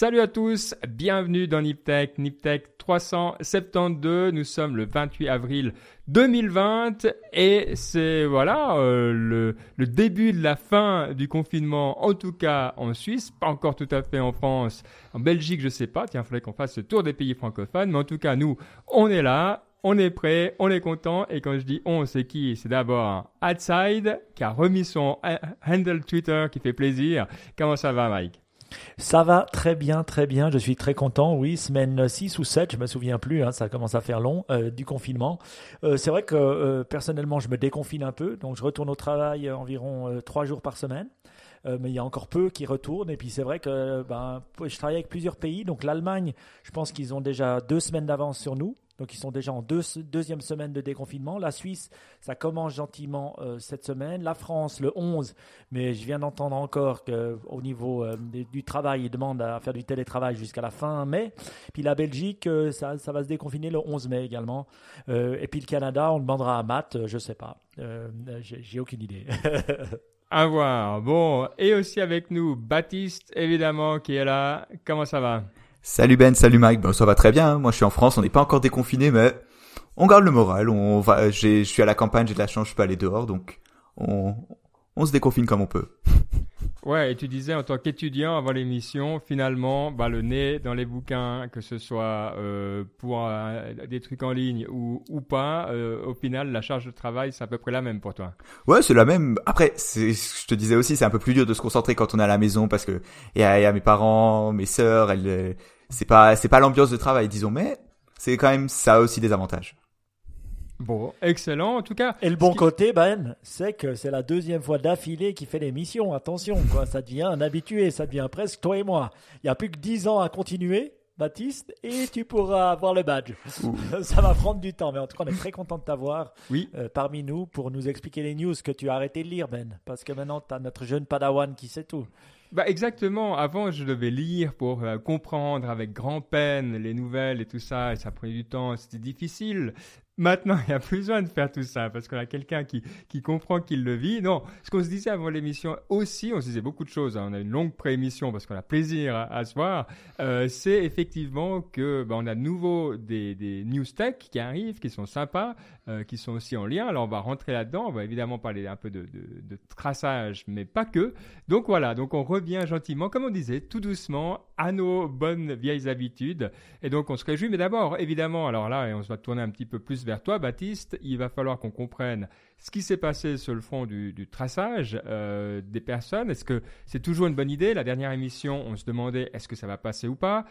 Salut à tous, bienvenue dans Niptech, Niptech 372. Nous sommes le 28 avril 2020 et c'est voilà euh, le, le, début de la fin du confinement, en tout cas en Suisse, pas encore tout à fait en France, en Belgique je sais pas. Tiens, il faudrait qu'on fasse ce tour des pays francophones, mais en tout cas nous, on est là. On est prêt, on est content, et quand je dis on, c'est qui? C'est d'abord Outside, qui a remis son handle Twitter, qui fait plaisir. Comment ça va, Mike? Ça va très bien, très bien. Je suis très content. Oui, semaine 6 ou 7, je me souviens plus, hein, ça commence à faire long, euh, du confinement. Euh, c'est vrai que euh, personnellement, je me déconfine un peu. Donc, je retourne au travail environ 3 jours par semaine. mais il y a encore peu qui retournent. Et puis c'est vrai que ben, je travaille avec plusieurs pays. Donc l'Allemagne, je pense qu'ils ont déjà deux semaines d'avance sur nous. Donc ils sont déjà en deuxième semaine de déconfinement. La Suisse, ça commence gentiment euh, cette semaine. La France, le 11, mais je viens d'entendre encore qu'au niveau euh, du travail, ils demandent à faire du télétravail jusqu'à la fin mai. Puis la Belgique, euh, ça, va se déconfiner le 11 mai également. et puis le Canada, on demandera à Matt, je sais pas. J'ai aucune idée. à voir. Bon, et aussi avec nous, Baptiste, évidemment, qui est là. Comment ça va? Salut Ben, salut Mike. Ben ça va très bien. Hein. Moi je suis en France, on n'est pas encore déconfiné, mais on garde le moral. On va, je suis à la campagne, j'ai de la chance, je peux aller dehors, donc on, on se déconfine comme on peut. Ouais, et tu disais en tant qu'étudiant avant l'émission, finalement, bah, le nez dans les bouquins, que ce soit euh, pour euh, des trucs en ligne ou, ou pas, euh, au final, la charge de travail, c'est à peu près la même pour toi. Ouais, c'est la même. Après, je te disais aussi, c'est un peu plus dur de se concentrer quand on est à la maison parce que il y a, mes parents, mes sœurs, elles, c'est pas, c'est pas l'ambiance de travail, disons, mais c'est quand même ça a aussi des avantages. Bon, excellent en tout cas. Et le bon côté, Ben, c'est que c'est la deuxième fois d'affilée qu'il fait l'émission. Attention, quoi, ça devient un habitué, ça devient presque toi et moi. Il n'y a plus que dix ans à continuer, Baptiste, et tu pourras avoir le badge. ça va prendre du temps, mais en tout cas, on est très content de t'avoir oui. Euh, parmi nous pour nous expliquer les news que tu as arrêté de lire, Ben, parce que maintenant, tu as notre jeune padawan qui sait tout. Bah exactement. Avant, je devais lire pour euh, comprendre avec grand peine les nouvelles et tout ça, et ça prenait du temps, c'était difficile. Maintenant, il n'y a plus besoin de faire tout ça parce qu'on a quelqu'un qui, comprend qu'il le vit. Non, ce qu'on se disait avant l'émission aussi, on se disait beaucoup de choses. Hein. On a une longue pré-émission parce qu'on a plaisir à, se voir. Euh, c'est effectivement que bah, on a de nouveau des, des news tech qui arrivent, qui sont sympas, euh, qui sont aussi en lien. Alors on va rentrer là-dedans. On va évidemment parler un peu de, de, traçage, mais pas que. Donc voilà. Donc on revient gentiment, comme on disait, tout doucement à nos bonnes vieilles habitudes. Et donc on se réjouit. Mais d'abord, évidemment, alors là, on se va tourner un petit peu plus vers toi, Baptiste, il va falloir qu'on comprenne ce qui s'est passé sur le front du, traçage euh, des personnes. Est-ce que c'est toujours une bonne idée? La dernière émission, on se demandait est-ce que ça va passer ou pas?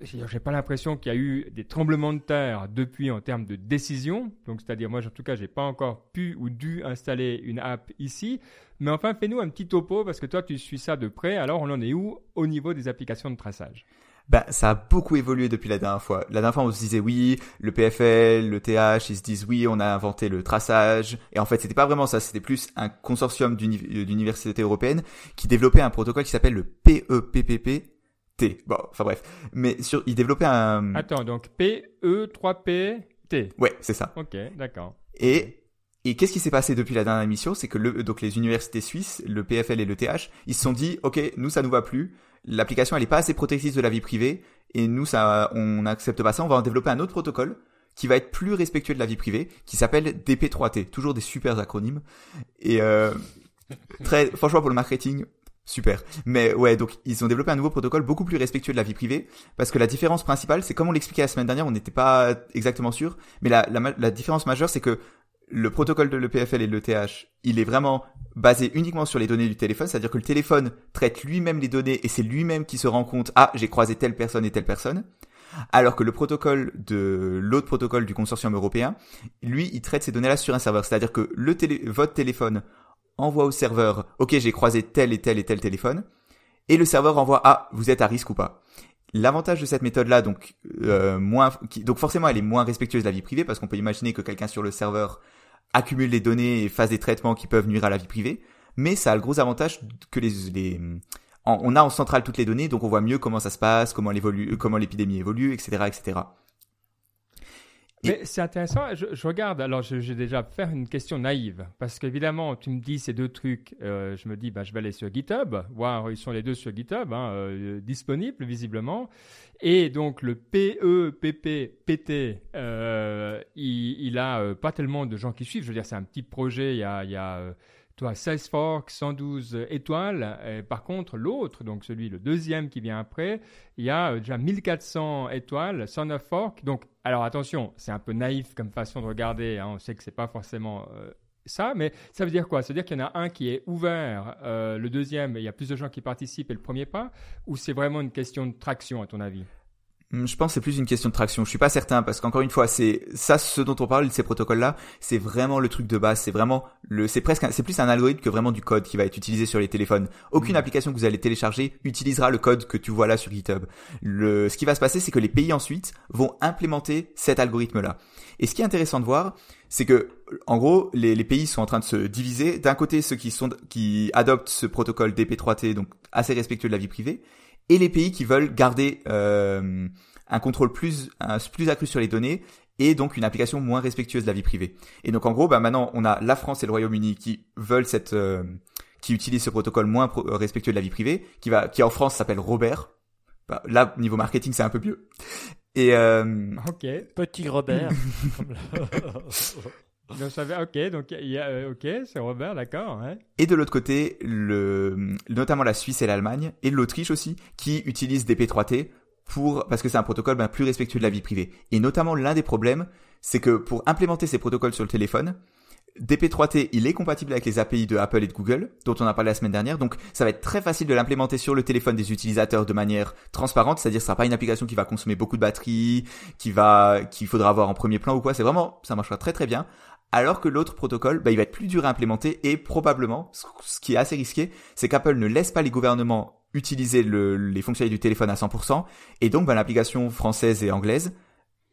J'ai pas l'impression qu'il y a eu des tremblements de terre depuis en termes de décision. Donc, c'est-à-dire, moi, en tout cas, j'ai pas encore pu ou dû installer une app ici. Mais enfin, fais-nous un petit topo parce que toi, tu suis ça de près. Alors, on en est où au niveau des applications de traçage? Ben, ça a beaucoup évolué depuis la dernière fois. La dernière fois, on se disait oui, le PFL, le TH, ils se disent oui, on a inventé le traçage. Et en fait, c'était pas vraiment ça. C'était plus un consortium d'universités européennes qui développait un protocole qui s'appelle le PEPPP-T. Bon, enfin bref. Mais sur, il développait un... Attends, donc PE3P-T. Ouais, c'est ça. Ok, d'accord. Et et qu'est-ce qui s'est passé depuis la dernière émission? C'est que le, donc les universités suisses, le PFL et le TH, ils se sont dit, ok, nous ça nous va plus l'application elle est pas assez protectrice de la vie privée. Et nous ça on n'accepte pas ça, on va en développer un autre protocole qui va être plus respectueux de la vie privée, qui s'appelle DP3T, toujours des super acronymes. Et euh, très franchement pour le marketing super. Mais ouais, donc ils ont développé un nouveau protocole beaucoup plus respectueux de la vie privée. Parce que la différence principale, c'est comme on l'expliquait la semaine dernière, on n'était pas exactement sûr, mais la, la, la différence majeure c'est que le protocole de l'EPFL et de l'ETH, il est vraiment basé uniquement sur les données du téléphone, c'est-à-dire que le téléphone traite lui-même les données et c'est lui-même qui se rend compte, ah, j'ai croisé telle personne et telle personne. Alors que le protocole de l'autre protocole du consortium européen, lui, il traite ces données-là sur un serveur. C'est-à-dire que le télé, votre téléphone envoie au serveur, ok, j'ai croisé tel et tel et tel téléphone, et le serveur envoie, ah, vous êtes à risque ou pas. L'avantage de cette méthode-là, donc euh, moins, donc forcément, elle est moins respectueuse de la vie privée parce qu'on peut imaginer que quelqu'un sur le serveur accumule les données et fasse des traitements qui peuvent nuire à la vie privée. Mais ça a le gros avantage que les, on a en centrale toutes les données, donc on voit mieux comment ça se passe, comment comment l'épidémie évolue, etc., etc. Mais c'est intéressant, je, regarde, alors j'ai déjà faire une question naïve, parce qu'évidemment, tu me dis ces deux trucs, euh, je me dis, bah, je vais aller sur GitHub, voir, ils sont les deux sur GitHub, hein, euh, disponibles visiblement, et donc le PEPP-PT, euh, il, il a euh, pas tellement de gens qui suivent, je veux dire, c'est un petit projet, il y a... Il y a toi, 16 forks, 112 étoiles. Et par contre, l'autre, donc celui, le deuxième qui vient après, il y a euh, déjà 1400 étoiles, 109 forks. Donc, alors attention, c'est un peu naïf comme façon de regarder. Hein. On sait que c'est pas forcément euh, ça, mais ça veut dire quoi? Ça veut dire qu'il y en a un qui est ouvert, euh, le deuxième, il y a plus de gens qui participent et le premier pas? Ou c'est vraiment une question de traction, à ton avis? Je pense que c'est plus une question de traction. Je suis pas certain parce qu'encore une fois, c'est ça, ce dont on parle, ces protocoles-là, c'est vraiment le truc de base. C'est vraiment le, c'est presque, c'est plus un algorithme que vraiment du code qui va être utilisé sur les téléphones. Aucune hmm. application que vous allez télécharger utilisera le code que tu vois là sur GitHub. Le, ce qui va se passer, c'est que les pays ensuite vont implémenter cet algorithme-là. Et ce qui est intéressant de voir, c'est que, en gros, les, pays sont en train de se diviser. D'un côté, ceux qui adoptent ce protocole DP3T, donc assez respectueux de la vie privée, et les pays qui veulent garder euh, un contrôle plus, plus accru sur les données et donc une application moins respectueuse de la vie privée. Et donc en gros, bah maintenant on a la France et le Royaume-Uni qui veulent cette, euh, qui utilisent ce protocole moins respectueux de la vie privée, qui va, qui en France s'appelle Robert. Bah, là niveau marketing c'est un peu mieux. Et euh... ok, petit Robert. Donc ça ok, donc il y a, euh, ok, c'est Robert, d'accord. Et de l'autre côté, le, notamment la Suisse et l'Allemagne et l'Autriche aussi, qui utilisent DP3T pour parce que c'est un protocole ben, plus respectueux de la vie privée. Et notamment l'un des problèmes, c'est que pour implémenter ces protocoles sur le téléphone, DP3T, il est compatible avec les API de Apple et de Google, dont on a parlé la semaine dernière, donc ça va être très facile de l'implémenter sur le téléphone des utilisateurs de manière transparente, c'est-à-dire ce sera pas une application qui va consommer beaucoup de batterie, qui va, qu'il faudra avoir en premier plan ou quoi, c'est vraiment, ça marchera très très bien. Alors que l'autre protocole, bah, il va être plus dur à implémenter et probablement, ce qui est assez risqué, c'est qu'Apple ne laisse pas les gouvernements utiliser les fonctionnalités du téléphone à 100%, et donc bah, l'application française et anglaise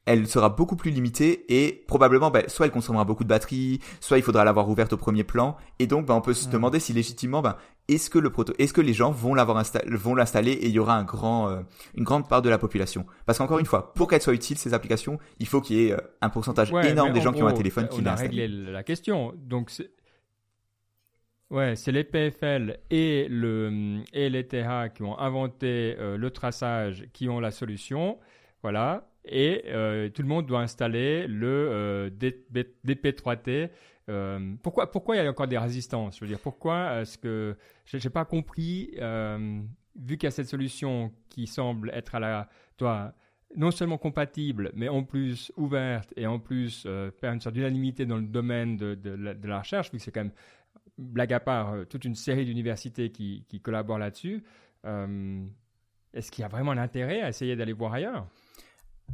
elle sera beaucoup plus limitée et probablement ben, soit elle consommera beaucoup de batterie, soit il faudra l'avoir ouverte au premier plan. Et donc ben, on peut se demander si légitimement ben, est-ce que le proto est-ce que les gens vont l'avoir vont l'installer et il y aura un grand euh, une grande part de la population? Parce qu'encore une fois pour qu'elles soient utiles ces applications il faut qu'il y ait euh, un pourcentage énorme des gens qui ont un téléphone qui. On a réglé la question. Donc Ouais, c'est les PFL et, le, et les TH qui ont inventé euh, le traçage qui ont la solution. Voilà et euh, tout le monde doit installer le euh, DP3T. Euh, pourquoi, pourquoi il y a encore des résistances? Je veux dire, pourquoi est-ce que je n'ai pas compris, vu qu'il y a cette solution qui semble être à la, toi, non seulement compatible, mais en plus ouverte et en plus faire une sorte d'unanimité dans le domaine de, de, la, recherche, vu que c'est quand même, blague à part, toute une série d'universités qui, qui collaborent là-dessus. Est-ce qu'il y a vraiment l'intérêt à essayer d'aller voir ailleurs?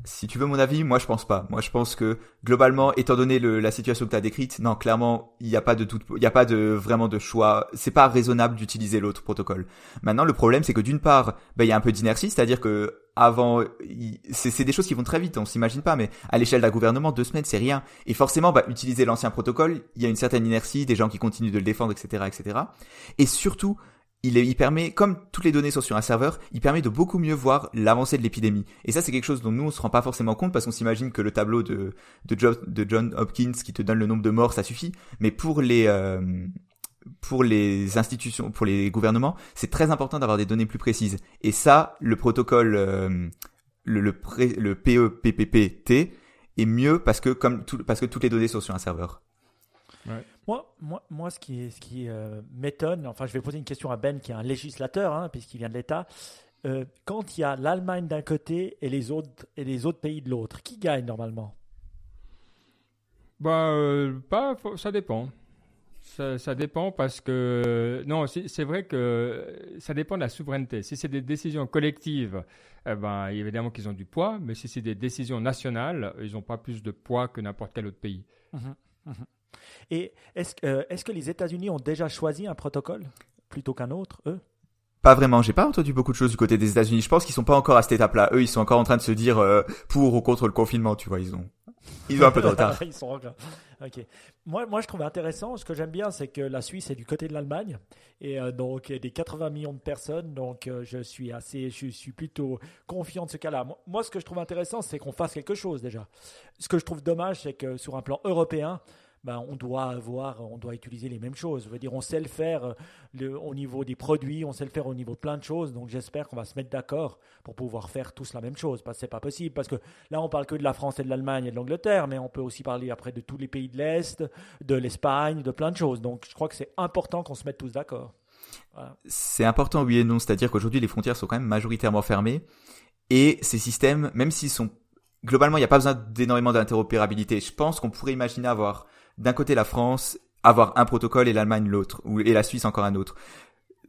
Si tu veux mon avis, moi je pense pas. Moi je pense que globalement, étant donné le, la situation que tu as décrite, non, clairement, il n'y a pas de tout, il y a pas de vraiment de choix. C'est pas raisonnable d'utiliser l'autre protocole. Maintenant, le problème, c'est que d'une part, ben, il y a un peu d'inertie, c'est-à-dire que avant, c'est des choses qui vont très vite, on s'imagine pas, mais à l'échelle d'un gouvernement, deux semaines, c'est rien. Et forcément, bah, utiliser l'ancien protocole, il y a une certaine inertie, des gens qui continuent de le défendre, etc., etc. Et surtout, il, permet, comme toutes les données sont sur un serveur, il permet de beaucoup mieux voir l'avancée de l'épidémie. Et ça, c'est quelque chose dont nous, on se rend pas forcément compte parce qu'on s'imagine que le tableau de, de, John, Hopkins qui te donne le nombre de morts, ça suffit. Mais pour les, euh, pour les institutions, pour les gouvernements, c'est très important d'avoir des données plus précises. Et ça, le protocole, euh, le, le, le PEPPT est mieux parce que, comme parce que toutes les données sont sur un serveur. Moi, moi, moi, ce qui, ce qui euh, m'étonne, enfin, je vais poser une question à Ben, qui est un législateur, hein, puisqu'il vient de l'État. Euh, quand il y a l'Allemagne d'un côté et les autres et les autres pays de l'autre, qui gagne normalement? Bah, euh, pas, ça dépend. Ça, dépend parce que non, c'est vrai que ça dépend de la souveraineté. Si c'est des décisions collectives, eh ben, évidemment qu'ils ont du poids, mais si c'est des décisions nationales, ils n'ont pas plus de poids que n'importe quel autre pays. Mmh mmh et est-ce euh, est que les États-Unis ont déjà choisi un protocole plutôt qu'un autre, eux? Pas vraiment, j'ai pas entendu beaucoup de choses du côté des États-Unis. Je pense qu'ils sont pas encore à cette étape-là. Eux, ils sont encore en train de se dire euh, pour ou contre le confinement, tu vois. Ils ont Ils ont un peu de retard. Ils sont encore- Ok. Moi, moi, je trouve intéressant. Ce que j'aime bien, c'est que la Suisse est du côté de l'Allemagne et euh, donc il y a des 80 millions de personnes. Donc, euh, je suis assez, je suis plutôt confiant de ce cas-là. Moi, ce que je trouve intéressant, c'est qu'on fasse quelque chose déjà. Ce que je trouve dommage, c'est que sur un plan européen, ben, on doit avoir, on doit utiliser les mêmes choses. On sait le faire euh, au niveau des produits, on sait le faire au niveau de plein de choses. Donc, j'espère qu'on va se mettre d'accord pour pouvoir faire tous la même chose. Parce que c'est pas possible. Parce que Là, on parle que de la France et de l'Allemagne et de l'Angleterre, mais on peut aussi parler après de tous les pays de l'Est, de l'Espagne, de plein de choses. Donc, je crois que c'est important qu'on se mette tous d'accord. C'est important, oui et non. C'est-à-dire qu'aujourd'hui, les frontières sont quand même majoritairement fermées. Et ces systèmes, même s'ils sont... Globalement, il n'y a pas besoin d'énormément d'interopérabilité. Je pense qu'on pourrait imaginer avoir d'un côté la France, avoir un protocole et l'Allemagne l'autre, ou et la Suisse encore un autre.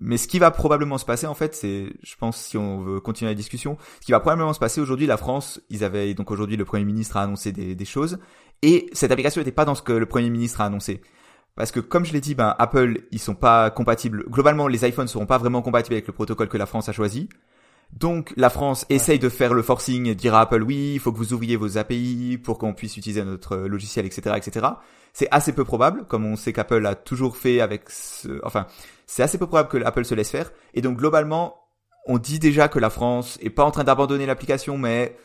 Mais ce qui va probablement se passer, en fait, c'est, je pense, si on veut continuer la discussion, ce qui va probablement se passer aujourd'hui, la France, ils avaient, donc aujourd'hui, le Premier ministre a annoncé des, des choses, et cette application n'était pas dans ce que le Premier ministre a annoncé. Parce que, comme je l'ai dit, ben, Apple, ils sont pas compatibles. Globalement, les iPhones seront pas vraiment compatibles avec le protocole que la France a choisi. Donc, la France essaye de faire le forcing et dire à Apple, oui, il faut que vous ouvriez vos API pour qu'on puisse utiliser notre euh, logiciel, etc., etc. C'est assez peu probable, comme on sait qu'Apple a toujours fait avec ce, enfin, c'est assez peu probable que Apple se laisse faire. Et donc, globalement, on dit déjà que la France est pas en train d'abandonner l'application, mais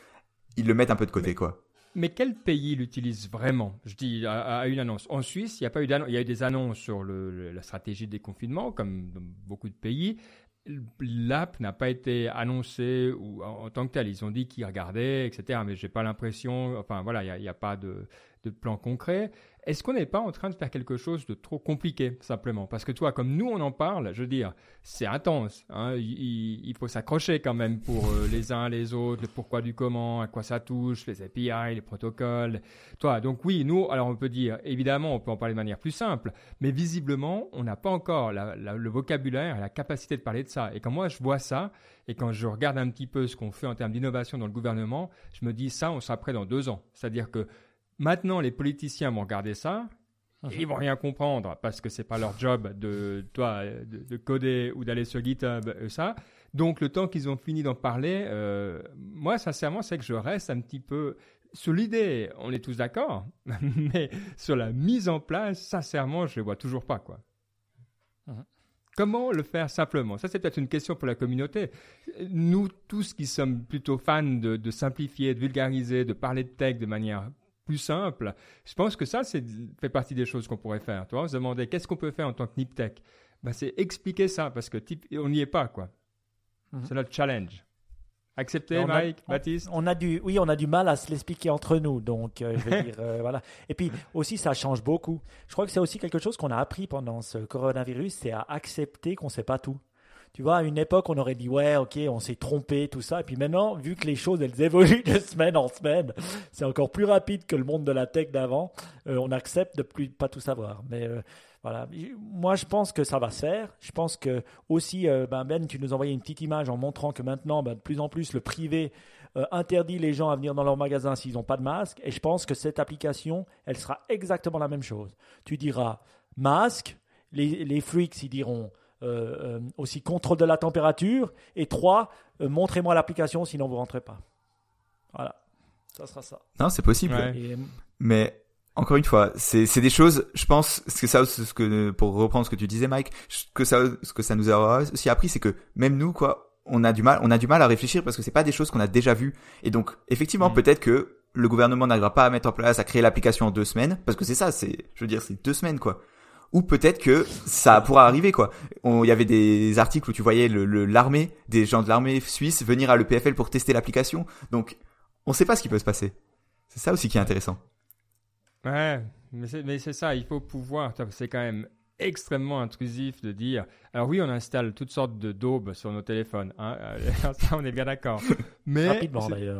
ils le mettent un peu de côté, quoi. Mais quel pays l'utilise vraiment? Je dis à, à une annonce. En Suisse, il y a pas eu d'annonce. Il y a eu des annonces sur le- la stratégie de déconfinement, comme dans beaucoup de pays. L'app n'a pas été annoncée ou, en, tant que telle. Ils ont dit qu'ils regardaient, etc. Mais j'ai pas l'impression. Enfin voilà, il n'y a, pas de plan concret. Est-ce qu'on n'est pas en train de faire quelque chose de trop compliqué, simplement? Parce que toi, comme nous, on en parle, je veux dire, c'est intense. hein. Il, faut s'accrocher quand même pour euh, les uns, les autres, le pourquoi du comment, à quoi ça touche, les API, les protocoles. Toi, donc oui, nous, alors on peut dire, évidemment, on peut en parler de manière plus simple, mais visiblement, on n'a pas encore le vocabulaire et la capacité de parler de ça. Et quand moi, je vois ça, et quand je regarde un petit peu ce qu'on fait en termes d'innovation dans le gouvernement, je me dis, ça, on sera prêt dans deux ans. C'est-à-dire que maintenant, les politiciens vont regarder ça, et ils vont rien comprendre parce que c'est pas leur job de, toi, de, de coder ou d'aller sur GitHub, ça. Donc, le temps qu'ils ont fini d'en parler, euh, moi, sincèrement, c'est que je reste un petit peu sur l'idée. On est tous d'accord, mais sur la mise en place, sincèrement, je ne vois toujours pas, quoi. Mhm. Comment le faire simplement? Ça, c'est peut-être une question pour la communauté. Nous, tous qui sommes plutôt fans de, de simplifier, de vulgariser, de parler de tech de manière plus simple, je pense que ça, c'est fait partie des choses qu'on pourrait faire. Tu vois, on se demandait qu'est-ce qu'on peut faire en tant que NipTech ben, C'est expliquer ça, parce que type, on n'y est pas, quoi. Mhm. C'est notre challenge. Accepté, a- Mike, on- Baptiste? On a du, oui, on a du mal à se l'expliquer entre nous, donc euh, je vais dire euh, voilà. Et puis aussi, ça change beaucoup. Je crois que c'est aussi quelque chose qu'on a appris pendant ce coronavirus, c'est à accepter qu'on ne sait pas tout. Tu vois, à une époque, on aurait dit ouais, ok, on s'est trompé, tout ça. Et puis maintenant, vu que les choses elles évoluent de semaine en semaine, c'est encore plus rapide que le monde de la tech d'avant. euh, on accepte de plus pas tout savoir. Mais euh, voilà, moi je pense que ça va se faire. Je pense que aussi, euh, ben, ben, tu nous envoyais une petite image en montrant que maintenant, ben, de plus en plus, le privé interdit les gens à venir dans leur magasin s'ils n'ont pas de masque. Et je pense que cette application, elle sera exactement la même chose. Tu diras masque, les, les freaks, ils diront euh, euh, aussi contrôle de la température. Et trois, euh, montrez-moi l'application, sinon vous rentrez pas. Voilà, ça sera ça. Non, c'est possible. Ouais. Et, Mais encore une fois, c'est des choses. Je pense ce que ça, ce que pour reprendre ce que tu disais, Mike, ce que ça, ce que ça nous a aussi appris, c'est que même nous, quoi, on a du mal, on a du mal à réfléchir parce que c'est pas des choses qu'on a déjà vues. Et donc, effectivement, Mhm. peut-être que le gouvernement n'arrivera pas à mettre en place, à créer l'application en deux semaines, parce que c'est ça, c'est, je veux dire, c'est deux semaines, quoi. Ou peut-être que ça pourra arriver, quoi. On- Il y avait des articles où tu voyais le- le- l'armée, des gens de l'armée suisse venir à l'EPFL pour tester l'application. Donc, on sait pas ce qui peut se passer. C'est ça aussi qui est intéressant. Ouais, mais c'est, ça, il faut pouvoir. C'est quand même extrêmement intrusif de dire. Alors oui, on installe toutes sortes de daubes sur nos téléphones. Hein, euh, ça, on est bien d'accord. Mais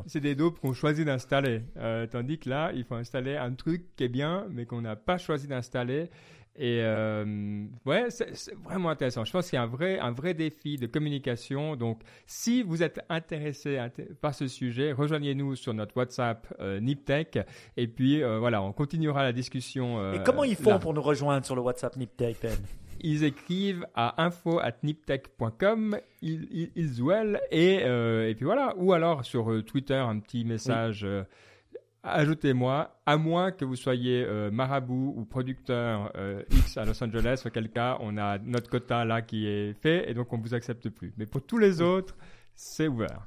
c'est des daubes qu'on choisit d'installer. Euh, tandis que là, il faut installer un truc qui est bien, mais qu'on n'a pas choisi d'installer. Et euh, ouais, c'est vraiment intéressant. Je pense qu'il y a un vrai, un vrai défi de communication. Donc, si vous êtes intéressé inté- par ce sujet, rejoignez-nous sur notre WhatsApp euh, NipTech. Et puis, euh, voilà, on continuera la discussion. euh, Et comment ils font là. pour nous rejoindre sur le WhatsApp NipTech, Ben? Ils écrivent à info@niptech.com, ils, ils, ils et, euh, et puis voilà. Ou alors sur Twitter, un petit message. Ajoutez-moi, à moins que vous soyez euh, marabout ou producteur euh, X à Los Angeles, auquel cas on a notre quota là qui est fait et donc on vous accepte plus. Mais pour tous les autres, c'est ouvert.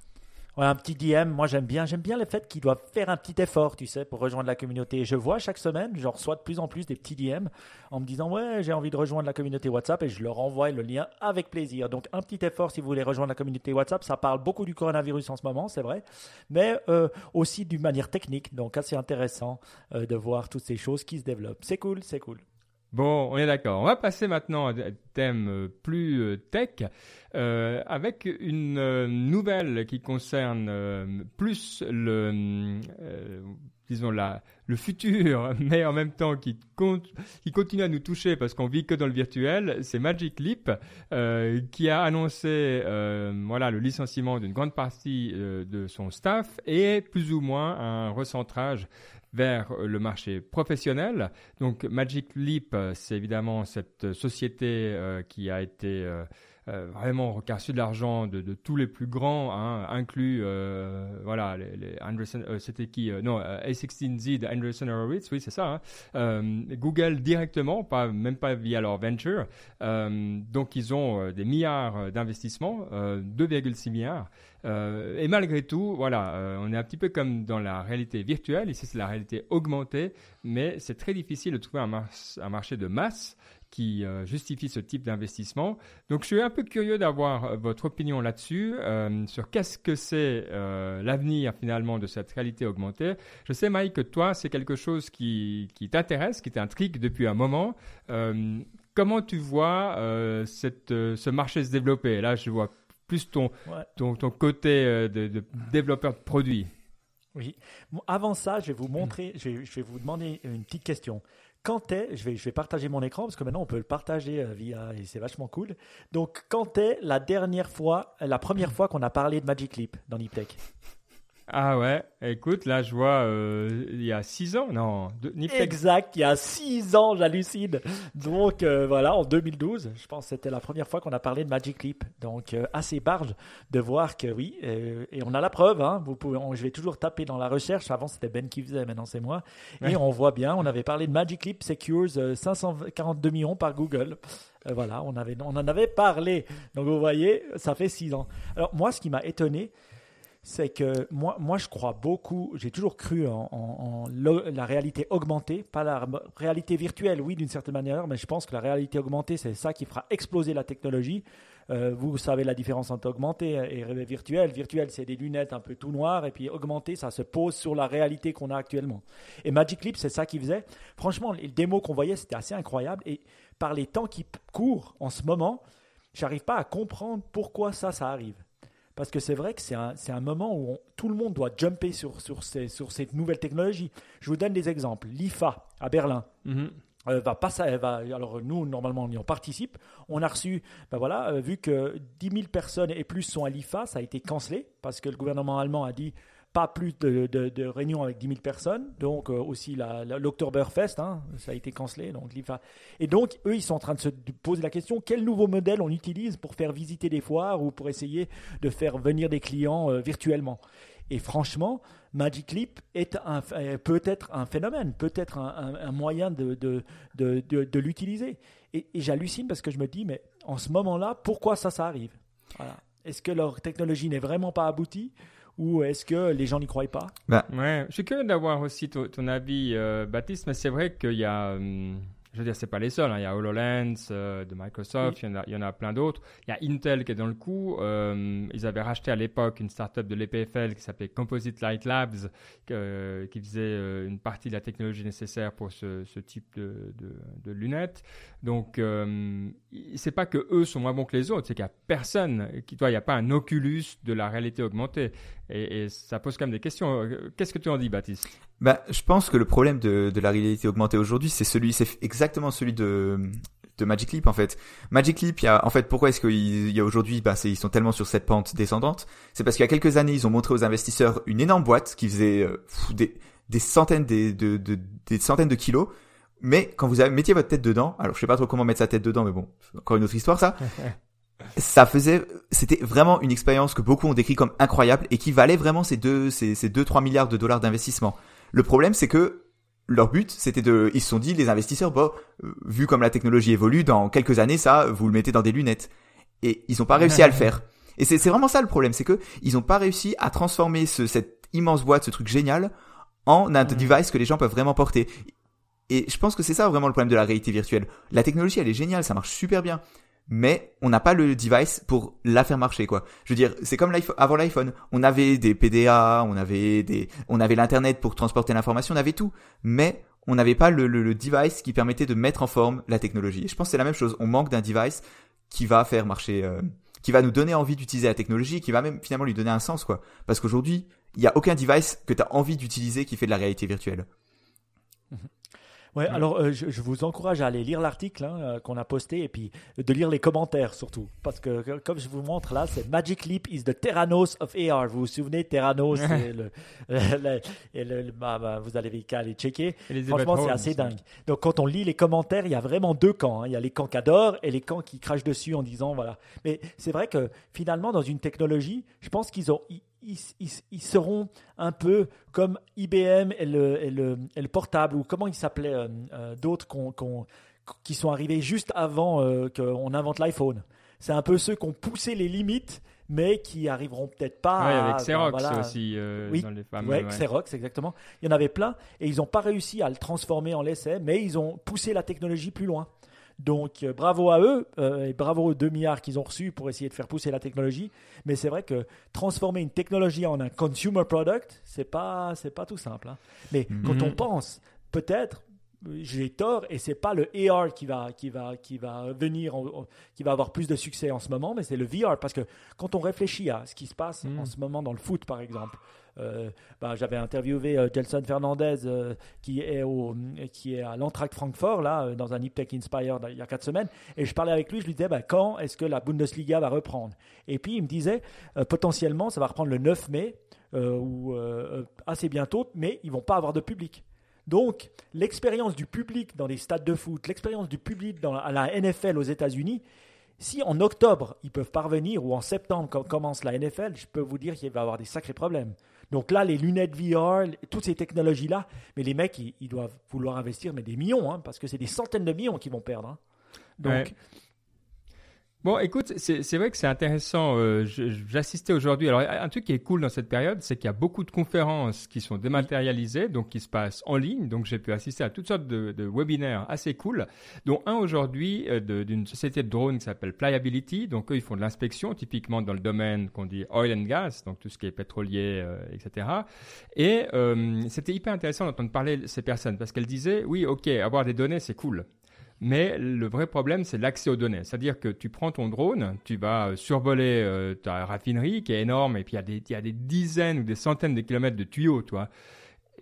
Un petit DM, moi j'aime bien, j'aime bien le fait qu'ils doivent faire un petit effort, tu sais, pour rejoindre la communauté. Je vois chaque semaine, je reçois de plus en plus des petits DM en me disant ouais, j'ai envie de rejoindre la communauté WhatsApp et je leur envoie le lien avec plaisir. Donc un petit effort si vous voulez rejoindre la communauté WhatsApp, ça parle beaucoup du coronavirus en ce moment, c'est vrai, mais euh, aussi d'une manière technique. Donc assez intéressant euh, de voir toutes ces choses qui se développent. C'est cool, c'est cool. Bon, on est d'accord. On va passer maintenant à un thème euh, plus euh, tech, euh, avec une nouvelle qui concerne plus le, disons le futur, mais en même temps qui, continue à nous toucher parce qu'on vit que dans le virtuel. C'est Magic Leap qui a annoncé, voilà, le licenciement d'une grande partie de son staff et plus ou moins un recentrage vers le marché professionnel. Donc Magic Leap, euh, c'est évidemment cette société euh, qui a été euh, euh, vraiment reçu de l'argent de, tous les plus grands, hein, inclus euh, voilà les, les Anderson, euh, c'était qui Non, A16Z de Anderson Horowitz, oui c'est ça. Hein. Google directement, pas même pas via leur venture. donc ils ont des milliards d'investissements, 2,6 milliards. Euh, et malgré tout, voilà, euh, on est un petit peu comme dans la réalité virtuelle. Ici, c'est la réalité augmentée, mais c'est très difficile de trouver un, mar un marché de masse qui euh, justifie ce type d'investissement. Donc, je suis un peu curieux d'avoir votre opinion là-dessus, sur qu'est-ce que c'est l'avenir finalement de cette réalité augmentée. Je sais, Mike, que toi, c'est quelque chose qui, t'intéresse, qui t'intrigue depuis un moment. comment tu vois ce marché se développer? Là, je vois plus ton, ouais. ton, ton, côté euh, de, de, développeur de produits. Oui. Bon, avant ça, je vais vous montrer, je vais, je vais, vous demander une petite question. Quand est, je vais, je vais partager mon écran parce que maintenant on peut le partager euh, via, et c'est vachement cool. Donc, quand est la dernière fois, la première fois qu'on a parlé de Magic Leap dans Niptech ah ouais, écoute, là je vois, euh, il y a 6 ans, non de, Exact, il y a 6 ans, j'hallucine. Donc euh, voilà, en 2012, je pense que c'était la première fois qu'on a parlé de Magic Leap. Donc euh, assez barge de voir que oui, et on a la preuve, hein, vous pouvez, on, je vais toujours taper dans la recherche, avant c'était Ben qui faisait, maintenant c'est moi. Ouais. Et on voit bien, on avait parlé de Magic Leap Secures 542 millions par Google. voilà, on, avait, on en avait parlé. Donc vous voyez, ça fait 6 ans. Alors moi, ce qui m'a étonné, c'est que moi, moi, je crois beaucoup, j'ai toujours cru en, la réalité augmentée, pas la réalité virtuelle, oui, d'une certaine manière, mais je pense que la réalité augmentée, c'est ça qui fera exploser la technologie. Euh, vous savez la différence entre augmenté et virtuel. Virtuel, c'est des lunettes un peu tout noires, et puis augmenté, ça se pose sur la réalité qu'on a actuellement. Et Magic Leap, c'est ça qui faisait. Franchement, les démos qu'on voyait, c'était assez incroyable, et par les temps qui courent en ce moment, j'arrive pas à comprendre pourquoi ça, ça arrive. Parce que c'est vrai que c'est un, un, moment où on, tout le monde doit jumper sur, sur, ces, sur cette nouvelle technologie. Je vous donne des exemples. L'IFA à Berlin. Mm -hmm. Euh, va pas, va, alors nous, normalement, on y participe. On a reçu, ben voilà, euh, vu que 10 000 personnes et plus sont à l'IFA, ça a été cancellé parce que le gouvernement allemand a dit pas plus de, réunions avec 10 000 personnes. Donc, euh, aussi l'Oktoberfest, hein, ça a été cancellé. Donc. Et donc, eux, ils sont en train de se poser la question quel nouveau modèle on utilise pour faire visiter des foires ou pour essayer de faire venir des clients euh, virtuellement? Et franchement, Magic Leap est un, peut être un phénomène, peut être un, moyen de, de, de, l'utiliser. Et, et j'hallucine parce que je me dis, mais en ce moment-là, pourquoi ça, ça arrive? Est-ce que leur technologie n'est vraiment pas aboutie? Ou est-ce que les gens n'y croient pas? Bah. Ouais, je suis curieux d'avoir aussi ton, ton avis, euh, Baptiste, mais c'est vrai qu'il y a. Hum, je veux dire, c'est pas les seuls. Hein. Il y a HoloLens euh, de Microsoft, oui. il, y en a, il y en a plein d'autres. Il y a Intel qui est dans le coup. Euh, ils avaient racheté à l'époque une startup de l'EPFL qui s'appelait Composite Light Labs, euh, qui faisait euh, une partie de la technologie nécessaire pour ce, ce type de, de, de, lunettes. Donc, c'est pas que eux sont moins bons que les autres, c'est qu'il y a personne, qui, toi, il n'y a pas un Oculus de la réalité augmentée. Et, et ça pose quand même des questions. Qu'est-ce que tu en dis, Baptiste? Bah, je pense que le problème de, de la réalité augmentée aujourd'hui, c'est celui, c'est exactement celui de de Magic Leap en fait. Magic Leap, il y a en fait pourquoi est-ce qu'il y a aujourd'hui, bah, ils sont tellement sur cette pente descendante, c'est parce qu'il y a quelques années, ils ont montré aux investisseurs une énorme boîte qui faisait euh, des, des centaines des, de, de, des centaines de kilos. Mais quand vous mettiez votre tête dedans, alors je sais pas trop comment mettre sa tête dedans, mais bon, encore une autre histoire ça. ça faisait, c'était vraiment une expérience que beaucoup ont décrit comme incroyable et qui valait vraiment ces deux, ces, ces deux, trois milliards de dollars d'investissement. Le problème, c'est que leur but, c'était de, ils se sont dit, les investisseurs, bon, euh, vu comme la technologie évolue, dans quelques années, ça, vous le mettez dans des lunettes. Et ils n'ont pas réussi à le faire. Et c'est vraiment ça le problème, c'est que ils n'ont pas réussi à transformer ce, cette immense boîte, ce truc génial, en un device que les gens peuvent vraiment porter. Et je pense que c'est ça vraiment le problème de la réalité virtuelle. La technologie, elle est géniale, ça marche super bien. Mais on n'a pas le device pour la faire marcher, quoi. Je veux dire, c'est comme avant l'iPhone. On avait des PDA, on avait des, on avait l'internet pour transporter l'information, on avait tout. Mais on n'avait pas le, device qui permettait de mettre en forme la technologie. Et je pense que c'est la même chose. On manque d'un device qui va faire marcher, euh, qui va nous donner envie d'utiliser la technologie, qui va même finalement lui donner un sens, quoi. Parce qu'aujourd'hui, il n'y a aucun device que tu as envie d'utiliser qui fait de la réalité virtuelle. Ouais, alors euh, je, vous encourage à aller lire l'article hein, euh, qu'on a posté et puis de lire les commentaires surtout. Parce que comme je vous montre là, c'est Magic Leap is the Terranos of AR. Vous vous souvenez, Terranos, le, le, bah, bah, vous allez qu'à aller checker. Franchement, c'est assez dingue. Donc quand on lit les commentaires, il y a vraiment deux camps. Hein. Il y a les camps qui adorent et les camps qui crachent dessus en disant voilà. Mais c'est vrai que finalement, dans une technologie, je pense qu'ils ont ils, seront un peu comme IBM et le, portable, ou comment ils s'appelaient euh, euh, d'autres qui sont arrivés juste avant euh, qu'on invente l'iPhone. C'est un peu ceux qui ont poussé les limites, mais qui arriveront peut-être pas. Oui, avec Xerox aussi, oui, dans les. Xerox, exactement. Il y en avait plein, et ils n'ont pas réussi à le transformer en l'essai, mais ils ont poussé la technologie plus loin. Donc euh, bravo à eux euh, et bravo aux 2 milliards qu'ils ont reçus pour essayer de faire pousser la technologie. Mais c'est vrai que transformer une technologie en un consumer product, c'est pas c'est pas tout simple. Hein. Mais mhm. quand on pense, peut-être j'ai tort et c'est pas le AR qui va qui va qui va venir qui va avoir plus de succès en ce moment mais c'est le VR parce que quand on réfléchit à ce qui se passe en mhm. ce moment dans le foot par exemple bah, j'avais interviewé euh, Gelson Fernandez euh, qui, est au, qui est à l'Entract Francfort, là, dans un Tech Inspire il y a quatre semaines. Et je parlais avec lui, je lui disais bah, quand est-ce que la Bundesliga va reprendre? Et puis il me disait potentiellement ça va reprendre le 9 mai ou assez bientôt, mais ils vont pas avoir de public. Donc, l'expérience du public dans les stades de foot, l'expérience du public dans, à la NFL aux États-Unis, si en octobre ils peuvent parvenir ou en septembre quand commence la NFL, je peux vous dire qu'il va y avoir des sacrés problèmes. Donc là, les lunettes VR, toutes ces technologies-là, mais les mecs, ils, doivent vouloir investir mais des millions, hein, parce que c'est des centaines de millions qu'ils vont perdre. Hein. Donc, Bon, écoute, c'est vrai que c'est intéressant. Euh, J'assistais aujourd'hui. Alors, un truc qui est cool dans cette période, c'est qu'il y a beaucoup de conférences qui sont dématérialisées, donc qui se passent en ligne. Donc, j'ai pu assister à toutes sortes de, webinaires assez cool, dont un aujourd'hui euh, d'une société de drones qui s'appelle Pliability. Donc, eux, ils font de l'inspection, typiquement dans le domaine qu'on dit oil and gas, donc tout ce qui est pétrolier, euh, etc. Et euh, c'était hyper intéressant d'entendre parler ces personnes parce qu'elles disaient, oui, ok, avoir des données, c'est cool. Mais le vrai problème, c'est l'accès aux données. C'est-à-dire que tu prends ton drone, tu vas survoler euh, ta raffinerie qui est énorme, et puis il y, a des dizaines ou des centaines de kilomètres de tuyaux, toi.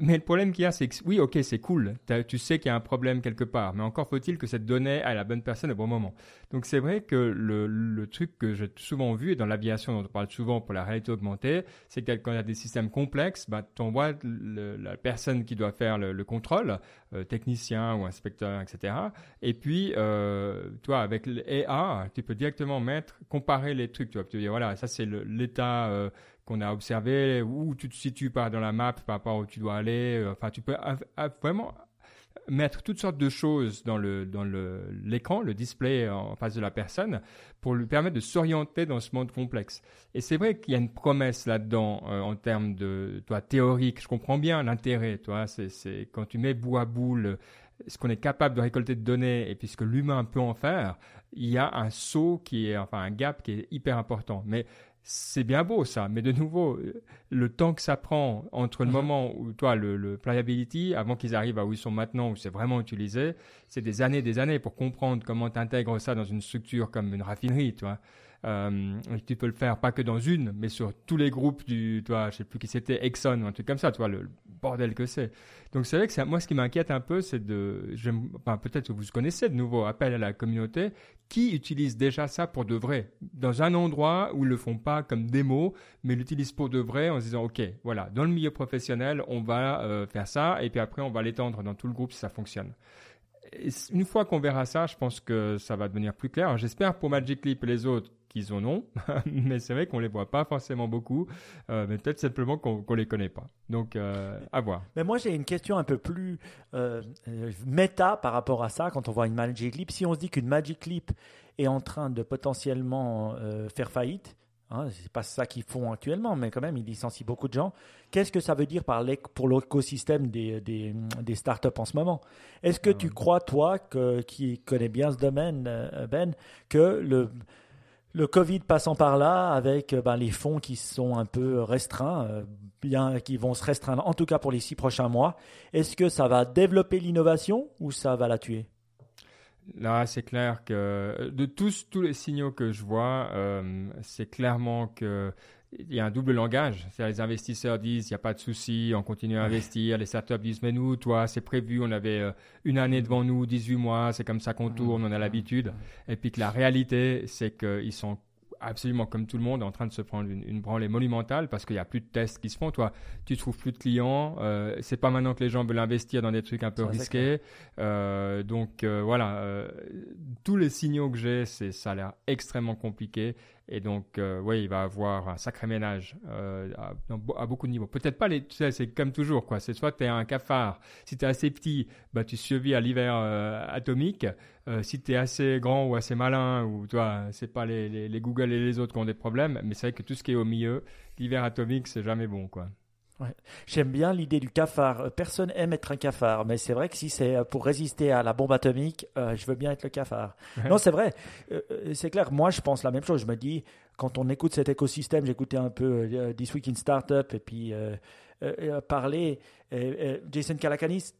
Mais le problème qu'il y a, c'est que oui, ok, c'est cool. Tu sais qu'il y a un problème quelque part, mais encore faut-il que cette donnée à la bonne personne au bon moment. Donc c'est vrai que le, truc que j'ai souvent vu, et dans l'aviation dont on parle souvent pour la réalité augmentée, c'est que quand il y a des systèmes complexes, bah, tu envoies la personne qui doit faire le, contrôle, euh, technicien ou inspecteur, etc. Et puis, euh, toi, avec l'EA, tu peux directement mettre, comparer les trucs. Tu vas te dire, voilà, ça c'est l'état... Euh, qu'on a observé, où tu te situes pas dans la map par rapport où tu dois aller. Euh, enfin, tu peux vraiment mettre toutes sortes de choses dans le dans le l'écran, le display en face de la personne, pour lui permettre de s'orienter dans ce monde complexe. Et c'est vrai qu'il y a une promesse là-dedans euh, en termes de toi théorique. Je comprends bien l'intérêt. Toi, c'est quand tu mets bout à boule ce qu'on est capable de récolter de données et puis ce que l'humain peut en faire, il y a un saut qui est, enfin un gap qui est hyper important. Mais c'est bien beau ça, mais de nouveau, le temps que ça prend entre le mhm. moment où toi, le, le pliability, avant qu'ils arrivent à où ils sont maintenant, où c'est vraiment utilisé, c'est des années, des années pour comprendre comment tu intègres ça dans une structure comme une raffinerie, tu vois. Euh, tu peux le faire pas que dans une, mais sur tous les groupes du, toi, je sais plus qui c'était, Exxon ou un truc comme ça, tu le, bordel que c'est. Donc c'est vrai que moi, ce qui m'inquiète un peu, c'est de, peut-être que vous connaissez de nouveau, appel à la communauté, qui utilise déjà ça pour de vrai, dans un endroit où ils le font pas comme démo, mais l'utilisent pour de vrai en se disant, ok, voilà, dans le milieu professionnel, on va euh, faire ça, et puis après, on va l'étendre dans tout le groupe si ça fonctionne une fois qu'on verra ça, je pense que ça va devenir plus clair. J'espère pour Magic Leap et les autres qu'ils en ont, mais c'est vrai qu'on les voit pas forcément beaucoup, euh, mais peut-être simplement qu'on ne les connaît pas. Donc, euh, à voir. Mais moi, j'ai une question un peu plus euh, méta par rapport à ça, quand on voit une Magic Leap. Si on se dit qu'une Magic Leap est en train de potentiellement faire faillite, Hein, c'est pas ça qu'ils font actuellement, mais quand même, ils licencient beaucoup de gens. Qu'est-ce que ça veut dire par pour l'écosystème des, des, des, startups en ce moment? Est-ce que tu crois, toi, que, qui connais bien ce domaine, Ben, que le, le Covid passant par là, avec euh, ben, les fonds qui sont un peu restreints, euh, bien qui vont se restreindre en tout cas pour les six prochains mois, est-ce que ça va développer l'innovation ou ça va la tuer? Là, c'est clair que de tous tous les signaux que je vois, euh, c'est clairement que il y a un double langage. les investisseurs disent, il n'y a pas de souci, on continue à investir. Les startups disent, mais nous, toi, c'est prévu, on avait euh, une année devant nous, 18 mois, c'est comme ça qu'on tourne, on a l'habitude. Et puis que la réalité, c'est qu'ils sont absolument comme tout le monde en train de se prendre une, branlée monumentale parce qu'il n'y a plus de tests qui se font. Toi, tu trouves plus de clients. Euh, c'est pas maintenant que les gens veulent investir dans des trucs un peu risqués. Euh, donc euh, voilà, tous les signaux que j'ai, c'est ça a l'air extrêmement compliqué. Et donc, oui, il va avoir un sacré ménage à, à, beaucoup de niveaux. Peut-être pas les, tu sais, c'est comme toujours, quoi. C'est soit tu es un cafard, si tu es assez petit, bah, tu survis à l'hiver atomique. Euh, si tu es assez grand ou assez malin, ou toi, c'est pas les, les, les, Google et les autres qui ont des problèmes, mais c'est vrai que tout ce qui est au milieu, l'hiver atomique, c'est jamais bon, quoi. J'aime bien l'idée du cafard. Euh, personne aime être un cafard, mais c'est vrai que si c'est euh, pour résister à la bombe atomique, euh, je veux bien être le cafard. Non, c'est vrai. c'est clair. Moi, je pense la même chose. Je me dis, quand on écoute cet écosystème, j'écoutais un peu This Week in Startup et puis parler. Jason Calacanis,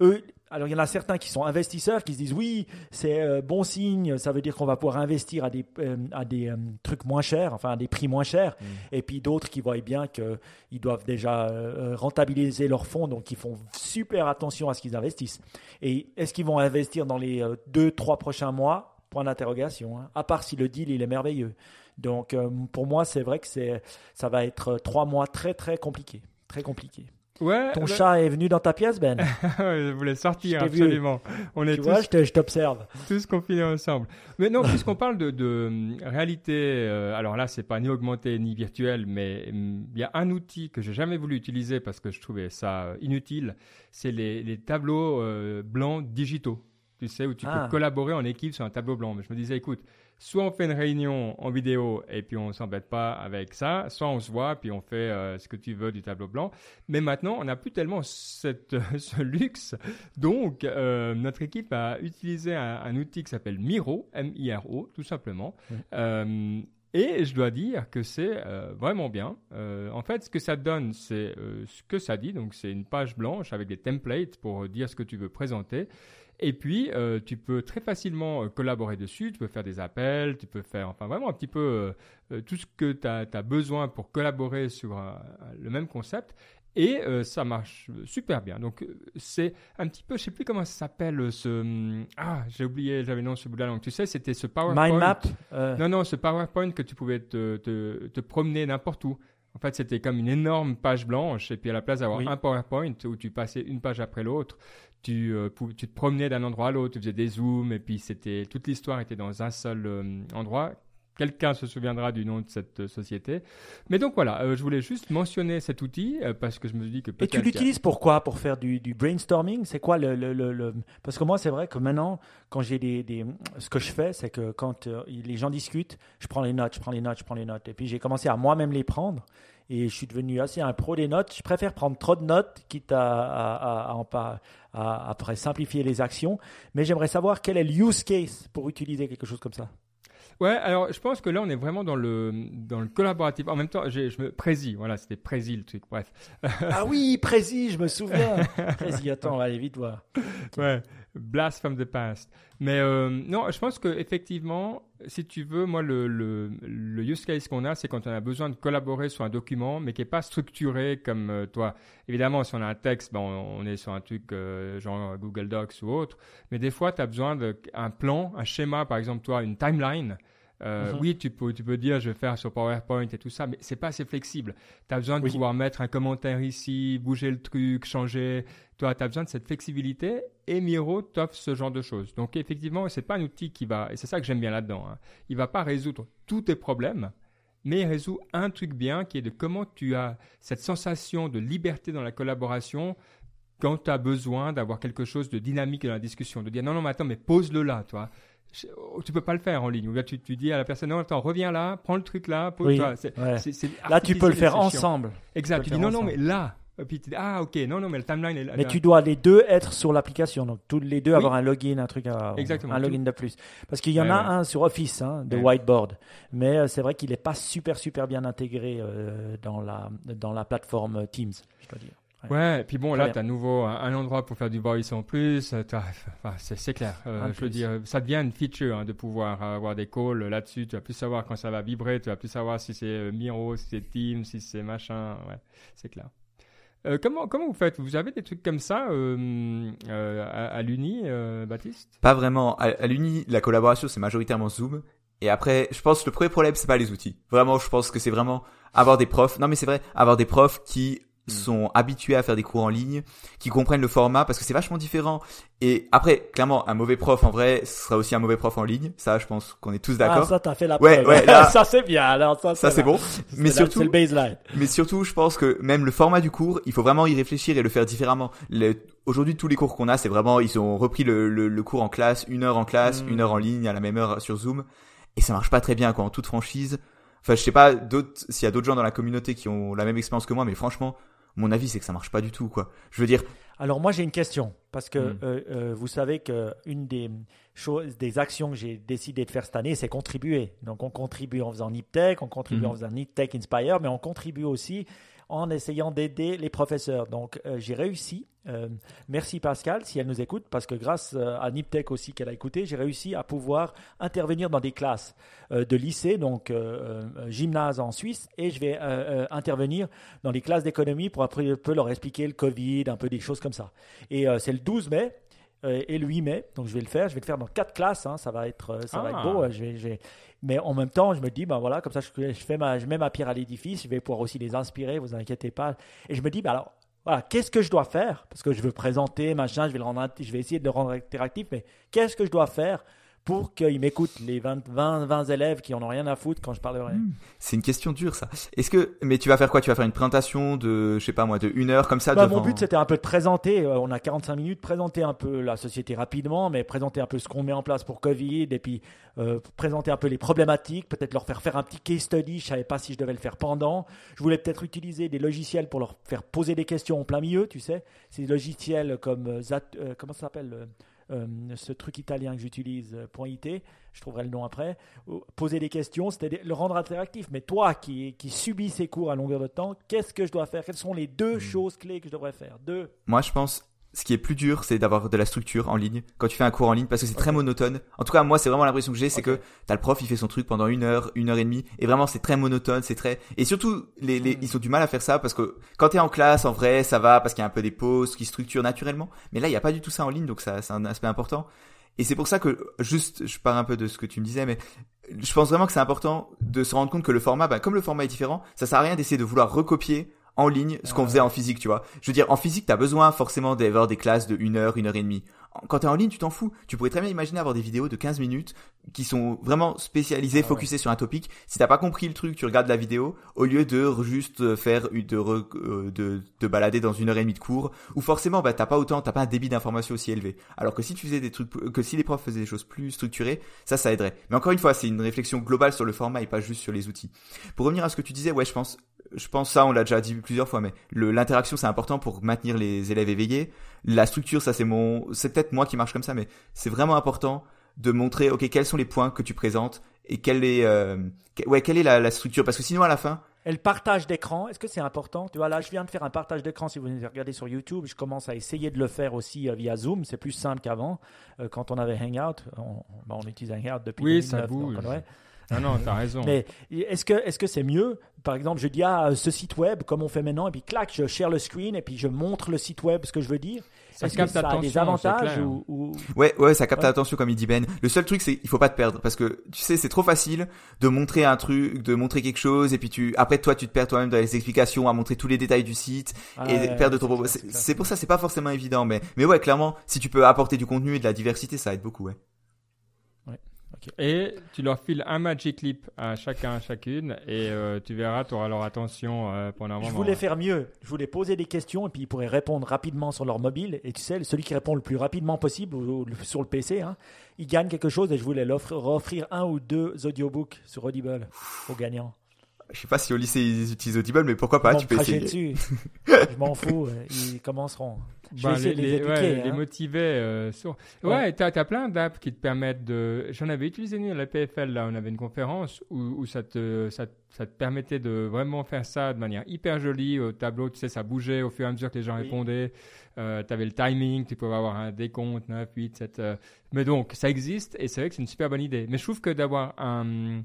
eux, alors il y en a certains qui sont investisseurs qui se disent oui, c'est euh, bon signe, ça veut dire qu'on va pouvoir investir à des, euh, à des euh, trucs moins chers, enfin à des prix moins chers. Mm. Et puis d'autres qui voient bien qu'ils doivent déjà rentabiliser leurs fonds, donc ils font super attention à ce qu'ils investissent. Et est-ce qu'ils vont investir dans les deux, trois prochains mois? Point d'interrogation. Hein. À part si le deal il est merveilleux. Donc pour moi, c'est vrai que c'est, ça va être trois mois très très compliqués, très compliqués. Ouais, Ton chat est venu dans ta pièce, Ben Je voulais sortir, absolument. On est tu tous, vois, je t'observe. Tous confinés ensemble. Mais non, puisqu'on parle de, de hum, réalité, euh, alors là, c'est pas ni augmenté ni virtuel, mais hum, il y a un outil que j'ai jamais voulu utiliser parce que je trouvais ça euh, inutile. C'est les, les, tableaux euh, blancs digitaux. Tu sais, où tu peux ah. collaborer en équipe sur un tableau blanc. Mais je me disais, écoute, soit on fait une réunion en vidéo et puis on s'embête pas avec ça, soit on se voit puis on fait euh, ce que tu veux du tableau blanc. Mais maintenant, on n'a plus tellement cette, ce luxe. Donc, euh, notre équipe a utilisé un, outil qui s'appelle Miro, M-I-R-O, tout simplement. Euh, et je dois dire que c'est vraiment bien. en fait, ce que ça donne, c'est ce que ça dit. Donc, c'est une page blanche avec des templates pour dire ce que tu veux présenter. Et puis, euh, tu peux très facilement euh, collaborer dessus, tu peux faire des appels, tu peux faire, enfin vraiment un petit peu euh, tout ce que tu as, besoin pour collaborer sur le même concept. Et ça marche super bien. Donc, c'est un petit peu, je sais plus comment ça s'appelle, ce... Hum, ah, j'ai oublié, j'avais le nom ce bout de la langue. Tu sais, c'était ce PowerPoint. Mind map Non, non, ce PowerPoint que tu pouvais te, te, te promener n'importe où. En fait, c'était comme une énorme page blanche, et puis à la place d'avoir un PowerPoint où tu passais une page après l'autre, tu, euh, tu te promenais d'un endroit à l'autre, tu faisais des zooms, et puis c'était toute l'histoire était dans un seul euh, endroit. Quelqu'un se souviendra du nom de cette euh, société. Mais donc voilà, je voulais juste mentionner cet outil parce que je me dis que peut-être. Et tu l'utilises pourquoi Pour faire du, du brainstorming? C'est quoi le, le, le, Parce que moi, c'est vrai que maintenant, quand j'ai des, des, Ce que je fais, c'est que quand les gens discutent, je prends les notes, je prends les notes, je prends les notes. Et puis j'ai commencé à moi-même les prendre et je suis devenu assez un pro des notes. Je préfère prendre trop de notes, quitte à, à, à, après simplifier les actions. Mais j'aimerais savoir quel est le use case pour utiliser quelque chose comme ça. Ouais, alors je pense que là on est vraiment dans le dans le collaboratif. En même temps, je me Prési, voilà, c'était Prési le truc. Bref. ah oui, Prési, je me souviens. Prési, attends, on va aller vite voir. Ouais, blast from the past. Mais euh, non, je pense que effectivement, si tu veux, moi le le, le use case qu'on a, c'est quand on a besoin de collaborer sur un document, mais qui est pas structuré comme euh, toi. Évidemment, si on a un texte, ben, on, est sur un truc euh, genre Google Docs ou autre. Mais des fois, tu as besoin d'un plan, un schéma, par exemple, toi, une timeline Euh, Mhm. Oui, tu peux, tu peux dire je vais faire sur PowerPoint et tout ça, mais c'est pas assez flexible. Tu as besoin de Oui. pouvoir mettre un commentaire ici, bouger le truc, changer. Toi, tu as besoin de cette flexibilité et Miro t'offre ce genre de choses. Donc, effectivement, c'est pas un outil qui va, et c'est ça que j'aime bien là-dedans, hein. il va pas résoudre tous tes problèmes, mais il résout un truc bien qui est de comment tu as cette sensation de liberté dans la collaboration quand tu as besoin d'avoir quelque chose de dynamique dans la discussion, de dire non, non, mais attends, mais pose-le là, toi. Oh, Tu peux pas le faire en ligne. Ou là, tu, tu dis à la personne, non, attends, reviens là, prends le truc là, pose Oui, toi. C'est- ouais. c'est- c'est Là, tu peux le faire ensemble. Exact. Tu dis non, non, mais là. Et puis tu dis, ah, ok, non, non, mais le timeline est là. Mais tu dois les deux être sur l'application, donc tous les deux Oui. avoir un login, un truc, à, Exactement, un tout. login de plus. Parce qu'il y en Ouais, a ouais. un sur Office, hein, de Ouais. whiteboard, mais euh, c'est vrai qu'il n'est pas super super bien intégré euh, dans la dans la plateforme Teams, je dois dire. Ouais, et puis bon, là, tu as nouveau un, un endroit pour faire du voice en plus. euh, t'as- Enfin, c'est c'est clair. Euh, je veux dire, ça devient une feature hein, de pouvoir avoir des calls là-dessus. Tu vas plus savoir quand ça va vibrer. Tu vas plus savoir si c'est euh, Miro, si c'est Teams, si c'est machin. Ouais, c'est clair. Euh, comment, comment vous faites? Vous avez des trucs comme ça euh, euh, à, à l'Uni, euh, Baptiste? Pas vraiment. À, à l'Uni, la collaboration, c'est majoritairement Zoom. Et après, je pense que le premier problème, c'est pas les outils. Vraiment, je pense que c'est vraiment avoir des profs. Non, mais c'est vrai, avoir des profs qui. Sont habitués à faire des cours en ligne, qui comprennent le format, parce que c'est vachement différent. Et après, clairement, un mauvais prof, en vrai, ce sera aussi un mauvais prof en ligne. Ça, je pense qu'on est tous Ah, d'accord. ça, t'as fait la Ouais, preuve. ouais, là- ça, c'est bien. Alors, ça, ça, c'est bon. Mais surtout, c'est le baseline. Mais surtout, je pense que même le format du cours, il faut vraiment y réfléchir et le faire différemment. Aujourd'hui, tous les cours qu'on a, c'est vraiment, ils ont repris le, le- le cours en classe, une heure en classe, Mm. une heure en ligne, à la même heure sur Zoom, et ça marche pas très bien, quoi, en toute franchise. Enfin, je sais pas d'autres, s'il y a d'autres gens dans la communauté qui ont la même expérience que moi, mais franchement, mon avis, c'est que ça marche pas du tout, quoi. Je veux dire, Alors moi j'ai une question parce que Mm. euh, euh, vous savez que une des choses, des actions que j'ai décidé de faire cette année, c'est contribuer. Donc on contribue en faisant NipTech, on contribue Mhm. en faisant NipTech Inspire, mais on contribue aussi en essayant d'aider les professeurs. Donc euh, j'ai réussi. euh, merci Pascal si elle nous écoute parce que grâce euh, à NipTech aussi qu'elle a écouté, j'ai réussi à pouvoir intervenir dans des classes de lycée, donc gymnase en Suisse, et je vais intervenir dans les classes d'économie pour un peu leur expliquer le Covid, un peu des choses comme ça. Et c'est le 12 mai et le 8 mai, donc je vais le faire. Je vais le faire dans quatre classes, hein, ça va être, euh, ça va Ah. être beau. euh, Je vais, je vais- Mais en même temps, je me dis, ben voilà, comme ça, je, je fais ma, je mets ma pierre à l'édifice. Je vais pouvoir aussi les inspirer, vous inquiétez pas. Et je me dis, ben alors, voilà, qu'est-ce que je dois faire? Parce que je veux présenter, machin, je vais le rendre, je vais essayer de le rendre interactif, mais qu'est-ce que je dois faire pour qu'ils m'écoutent les 20, 20, 20 élèves qui en ont rien à foutre quand je parlerai c'est une question dure, ça. Est-ce que, mais tu vas faire quoi? Tu vas faire une présentation de, je sais pas moi, de une heure comme ça Bah, devant... Mon but, c'était un peu de présenter, euh, on a 45 minutes, présenter un peu la société rapidement, mais présenter un peu ce qu'on met en place pour Covid, et puis euh, présenter un peu les problématiques, peut-être leur faire faire un petit case study, je savais pas si je devais le faire pendant. Je voulais peut-être utiliser des logiciels pour leur faire poser des questions en plein milieu, tu sais. Ces logiciels comme, euh, comment ça s'appelle ce truc italien que j'utilise, euh, point .it, je trouverai le nom après, poser des questions, c'était des- le rendre interactif. Mais toi qui, qui subis ces cours à longueur de temps, qu'est-ce que je dois faire? Quelles sont les deux choses clés que je devrais faire? Deux. Moi, je pense, ce qui est plus dur, c'est d'avoir de la structure en ligne quand tu fais un cours en ligne parce que c'est très monotone. En tout cas, moi, c'est vraiment l'impression que j'ai, c'est que t'as le prof, il fait son truc pendant une heure, une heure et demie, et vraiment, c'est très monotone, c'est très, et surtout, les, les, Mm. ils ont du mal à faire ça parce que quand t'es en classe, en vrai, ça va parce qu'il y a un peu des pauses qui structurent naturellement. Mais là, il y a pas du tout ça en ligne, donc ça, c'est un aspect important. Et c'est pour ça que, juste, je pars un peu de ce que tu me disais, mais je pense vraiment que c'est important de se rendre compte que le format, bah, comme le format est différent, ça sert à rien d'essayer de vouloir recopier en ligne ce qu'on faisait en physique, tu vois. Je veux dire, en physique, t'as besoin forcément d'avoir des classes de une heure, une heure et demie. Quand t'es en ligne, tu t'en fous. Tu pourrais très bien imaginer avoir des vidéos de 15 minutes qui sont vraiment spécialisées, Ah ouais. sur un topic. Si t'as pas compris le truc, tu regardes la vidéo au lieu de juste faire une- de, re- euh, de, de balader dans une heure et demie de cours. Ou forcément, bah, t'as pas autant, t'as pas un débit d'information aussi élevé. Alors que si tu faisais des trucs, que si les profs faisaient des choses plus structurées, ça, ça aiderait. Mais encore une fois, c'est une réflexion globale sur le format et pas juste sur les outils. Pour revenir à ce que tu disais, ouais, je pense, je pense ça, on l'a déjà dit plusieurs fois, mais l'interaction c'est important pour maintenir les élèves éveillés. La structure, ça c'est mon, c'est peut-être moi qui marche comme ça, mais c'est vraiment important de montrer, ok, quels sont les points que tu présentes et quelle est, euh, que- ouais, quelle est la, la structure, parce que sinon à la fin, Et le partage d'écran, est-ce que c'est important? Tu vois, là, je viens de faire un partage d'écran. Si vous regardez sur YouTube, je commence à essayer de le faire aussi euh, via Zoom. C'est plus simple qu'avant. Euh, quand on avait Hangout, on, bon, on utilise Hangout depuis Oui, ça 2009, donc bouge. on- ouais. Ah non, t'as raison. Mais est-ce que est-ce que c'est mieux? Par exemple, je dis ah ce site web comme on fait maintenant et puis clac, je share le screen et puis je montre le site web ce que je veux dire. Ça Est-ce que capte ça a des avantages ou, ou- Ouais, ouais, ça capte Ouais. l'attention comme il dit Ben. Le seul truc, c'est qu'il faut pas te perdre parce que tu sais, c'est trop facile de montrer un truc, de montrer quelque chose et puis tu, après toi, tu te perds toi-même dans les explications, à montrer tous les détails du site et Ouais, perdre ton propos. c'est pour ça, c'est pas forcément évident, mais, mais ouais, clairement, si tu peux apporter du contenu et de la diversité, ça aide beaucoup, ouais. Et tu leur files un Magic Clip à chacun, à chacune, et euh, tu verras, tu auras leur attention euh, pendant un Je moment. voulais faire mieux. Je voulais poser des questions et puis ils pourraient répondre rapidement sur leur mobile. Et tu sais, celui qui répond le plus rapidement possible ou- ou sur le PC, hein, il gagne quelque chose. Et je voulais leur offrir- un ou deux audiobooks sur Audible aux gagnants. Je sais pas si au lycée ils utilisent Audible, mais pourquoi pas, tu peux cracher essayer. dessus. je m'en fous. euh, Ils commenceront. Je vais Bah, de les éduquer. ouais, les hein. motiver. euh, sur... Ouais, Ouais. t'as as plein d'apps qui te permettent de. J'en avais utilisé une à la PFL, là, on avait une conférence où, où ça, te, ça, ça te permettait de vraiment faire ça de manière hyper jolie. Au tableau, tu sais, ça bougeait au fur et à mesure que les gens Oui. répondaient. Euh, tu avais le timing, tu pouvais avoir un décompte, 9, 8, 7. euh. Mais donc, ça existe et c'est vrai que c'est une super bonne idée. Mais je trouve que d'avoir un.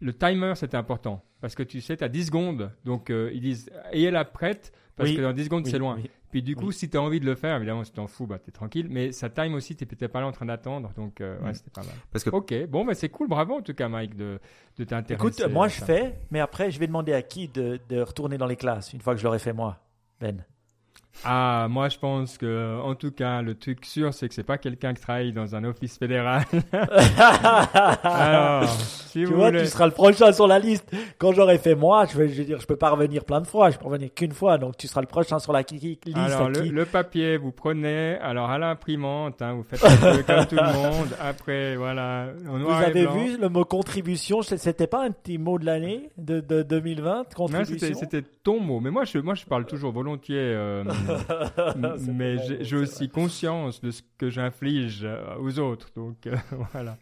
Le timer, c'était important. Parce que tu sais, tu as 10 secondes. Donc, euh, ils disent ayez-la prête. Parce Oui. que dans 10 secondes, Oui, c'est loin. Puis du coup, Oui. si tu as envie de le faire, évidemment, si tu t'en fous, bah, tu es tranquille. Mais ça time aussi, tu n'étais pas là en train d'attendre. Donc, euh, ouais, Mm. c'était pas mal. Parce que Ok, bon, bah, c'est cool. Bravo en tout cas, Mike, de, de t'intéresser. Écoute, moi je ça. fais, mais après je vais demander à qui de, de retourner dans les classes une fois que je l'aurai fait moi. Ben. Ah, moi, je pense que, en tout cas, le truc sûr, c'est que c'est pas quelqu'un qui travaille dans un office fédéral. Alors, si tu vous vois, voulez. tu seras le prochain sur la liste. Quand j'aurai fait moi, je vais, je vais dire, je peux pas revenir plein de fois, je peux revenir qu'une fois, donc tu seras le prochain sur la liste. Alors, le, qui- le papier, vous prenez, alors à l'imprimante, hein, vous faites un peu comme tout le monde. Après, voilà, en Vous et avez blanc. vu le mot contribution? C'était pas un petit mot de l'année de, de 2020 Non, Contribution? c'était, ton mot. Mais moi je, moi, je parle toujours volontiers. euh, mais pas j'ai, aussi conscience de ce que j'inflige euh, aux autres. Donc, euh, voilà.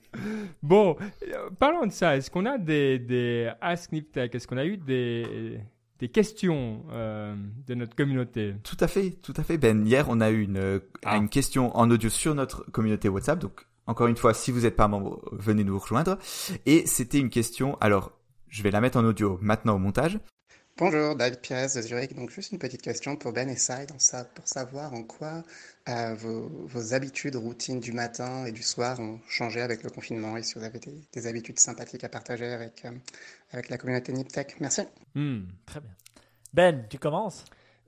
Bon, euh, parlons de ça. Est-ce qu'on a des, des Ask Niptech Est-ce qu'on a eu des, des questions euh, de notre communauté? Tout à fait, tout à fait, Ben. Hier, on a eu une, Ah. une question en audio sur notre communauté WhatsApp. Donc, encore une fois, si vous n'êtes pas membre, venez nous rejoindre. Et c'était une question. Alors, je vais la mettre en audio maintenant au montage. Bonjour, David Pires de Zurich. Donc, juste une petite question pour Ben et Sai pour savoir en quoi euh, vos, vos habitudes, routines du matin et du soir ont changé avec le confinement et si vous avez des, des habitudes sympathiques à partager avec, euh, avec la communauté NipTech. Merci. Hmm. Très bien. Ben, tu commences?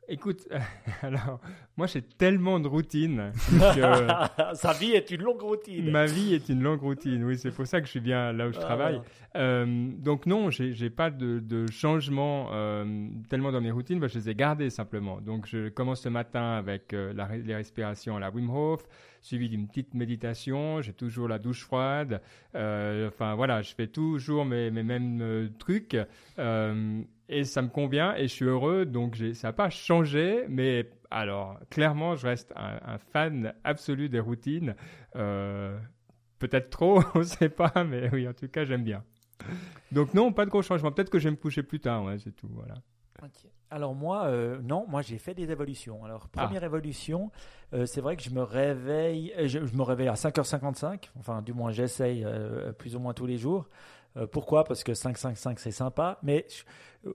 Écoute, alors, moi j'ai tellement de routines que Sa vie est une longue routine. ma vie est une longue routine. Oui, c'est pour ça que je suis bien là où je Ah, travaille. Euh, donc non, j'ai pas de, de changement euh, tellement dans mes routines, bah, je les ai gardées simplement. Donc je commence le matin avec euh, la les respirations à la Wim Hof, suivi d'une petite méditation. J'ai toujours la douche froide. Enfin voilà, je fais toujours mes, mes mêmes trucs et ça me convient et je suis heureux. Donc ça n'a pas changé, mais alors clairement, je reste un, un fan absolu des routines. Euh, Peut-être trop, on ne sait pas, mais oui, en tout cas, j'aime bien. Donc non, pas de gros changements. Peut-être que je vais me coucher plus tard, ouais, c'est tout. Voilà. Alors moi, euh, non, moi j'ai fait des évolutions. Alors première évolution, euh, c'est vrai que je me réveille, je, je me réveille à 5h55, enfin du moins j'essaye euh, plus ou moins tous les jours. Euh, pourquoi? Parce que 5-5-5 c'est sympa, mais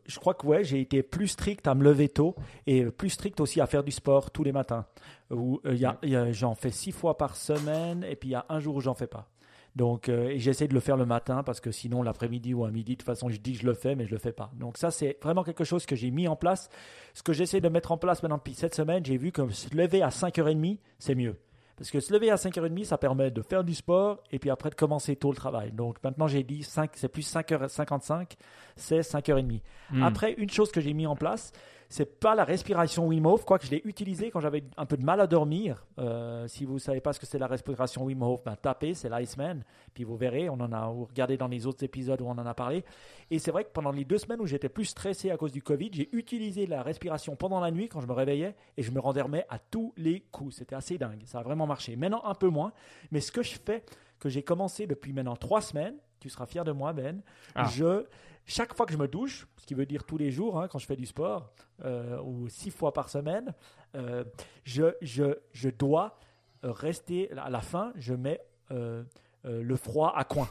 je, crois que ouais, j'ai été plus strict à me lever tôt et plus strict aussi à faire du sport tous les matins. Où euh, j'en fais six fois par semaine et puis il y a un jour où j'en fais pas. Donc, euh, j'essaie de le faire le matin parce que sinon, l'après-midi ou à midi, de toute façon, je dis je le fais, mais je le fais pas. Donc, ça, c'est vraiment quelque chose que j'ai mis en place. Ce que j'essaie de mettre en place maintenant depuis cette semaine, j'ai vu que se lever à 5h30, c'est mieux. Parce que se lever à 5h30, ça permet de faire du sport et puis après de commencer tôt le travail. Donc, maintenant, j'ai dit 5, c'est plus 5h55, c'est 5h30. Hmm. Après, une chose que j'ai mis en place, c'est pas la respiration Wim Hof, quoique je l'ai utilisé quand j'avais un peu de mal à dormir. Euh, si vous savez pas ce que c'est la respiration Wim Hof, ben tapez, c'est l'Iceman, puis vous verrez, on en a vous regardez dans les autres épisodes où on en a parlé. Et c'est vrai que pendant les deux semaines où j'étais plus stressé à cause du Covid, j'ai utilisé la respiration pendant la nuit quand je me réveillais et je me rendormais à tous les coups. C'était assez dingue, ça a vraiment marché. Maintenant un peu moins, mais ce que je fais, que j'ai commencé depuis maintenant trois semaines, tu seras fier de moi Ben, Ah. je chaque fois que je me douche, ce qui veut dire tous les jours hein, quand je fais du sport, euh, ou six fois par semaine, euh, je, je, je dois rester à la fin, je mets euh, le froid à coin.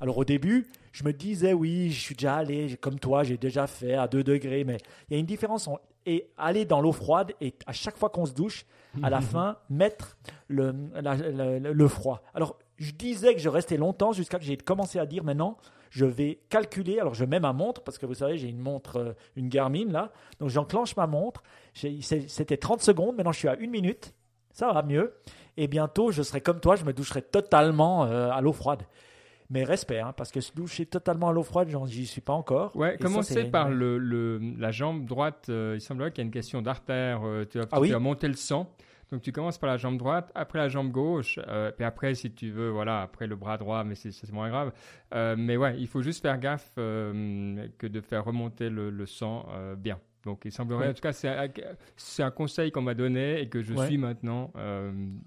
Alors au début, je me disais, oui, je suis déjà allé, comme toi, j'ai déjà fait à 2 degrés, mais il y a une différence. Et aller dans l'eau froide et à chaque fois qu'on se douche, à la fin, mettre le, le, froid. Alors, je disais que je restais longtemps jusqu'à que j'ai commencé à dire maintenant, je vais calculer. Alors, je mets ma montre parce que vous savez, j'ai une montre, euh, une Garmin là. Donc, j'enclenche ma montre. C'était 30 secondes. Maintenant, je suis à une minute. Ça va mieux. Et bientôt, je serai comme toi, je me doucherai totalement euh, à l'eau froide. Mais respect, hein, parce que se doucher totalement à l'eau froide, j'y suis pas encore. Ouais, commencez par le, le, la jambe droite. Euh, il semblerait qu'il y a une question d'artère. tu, ah tu as monté le sang. Donc tu commences par la jambe droite, après la jambe gauche, euh, puis après si tu veux, voilà, après le bras droit, mais c'est moins grave. Euh, mais ouais, il faut juste faire gaffe euh, que de faire remonter le, sang bien. Donc il semblerait, en tout cas, c'est un, conseil qu'on m'a donné et que je suis maintenant.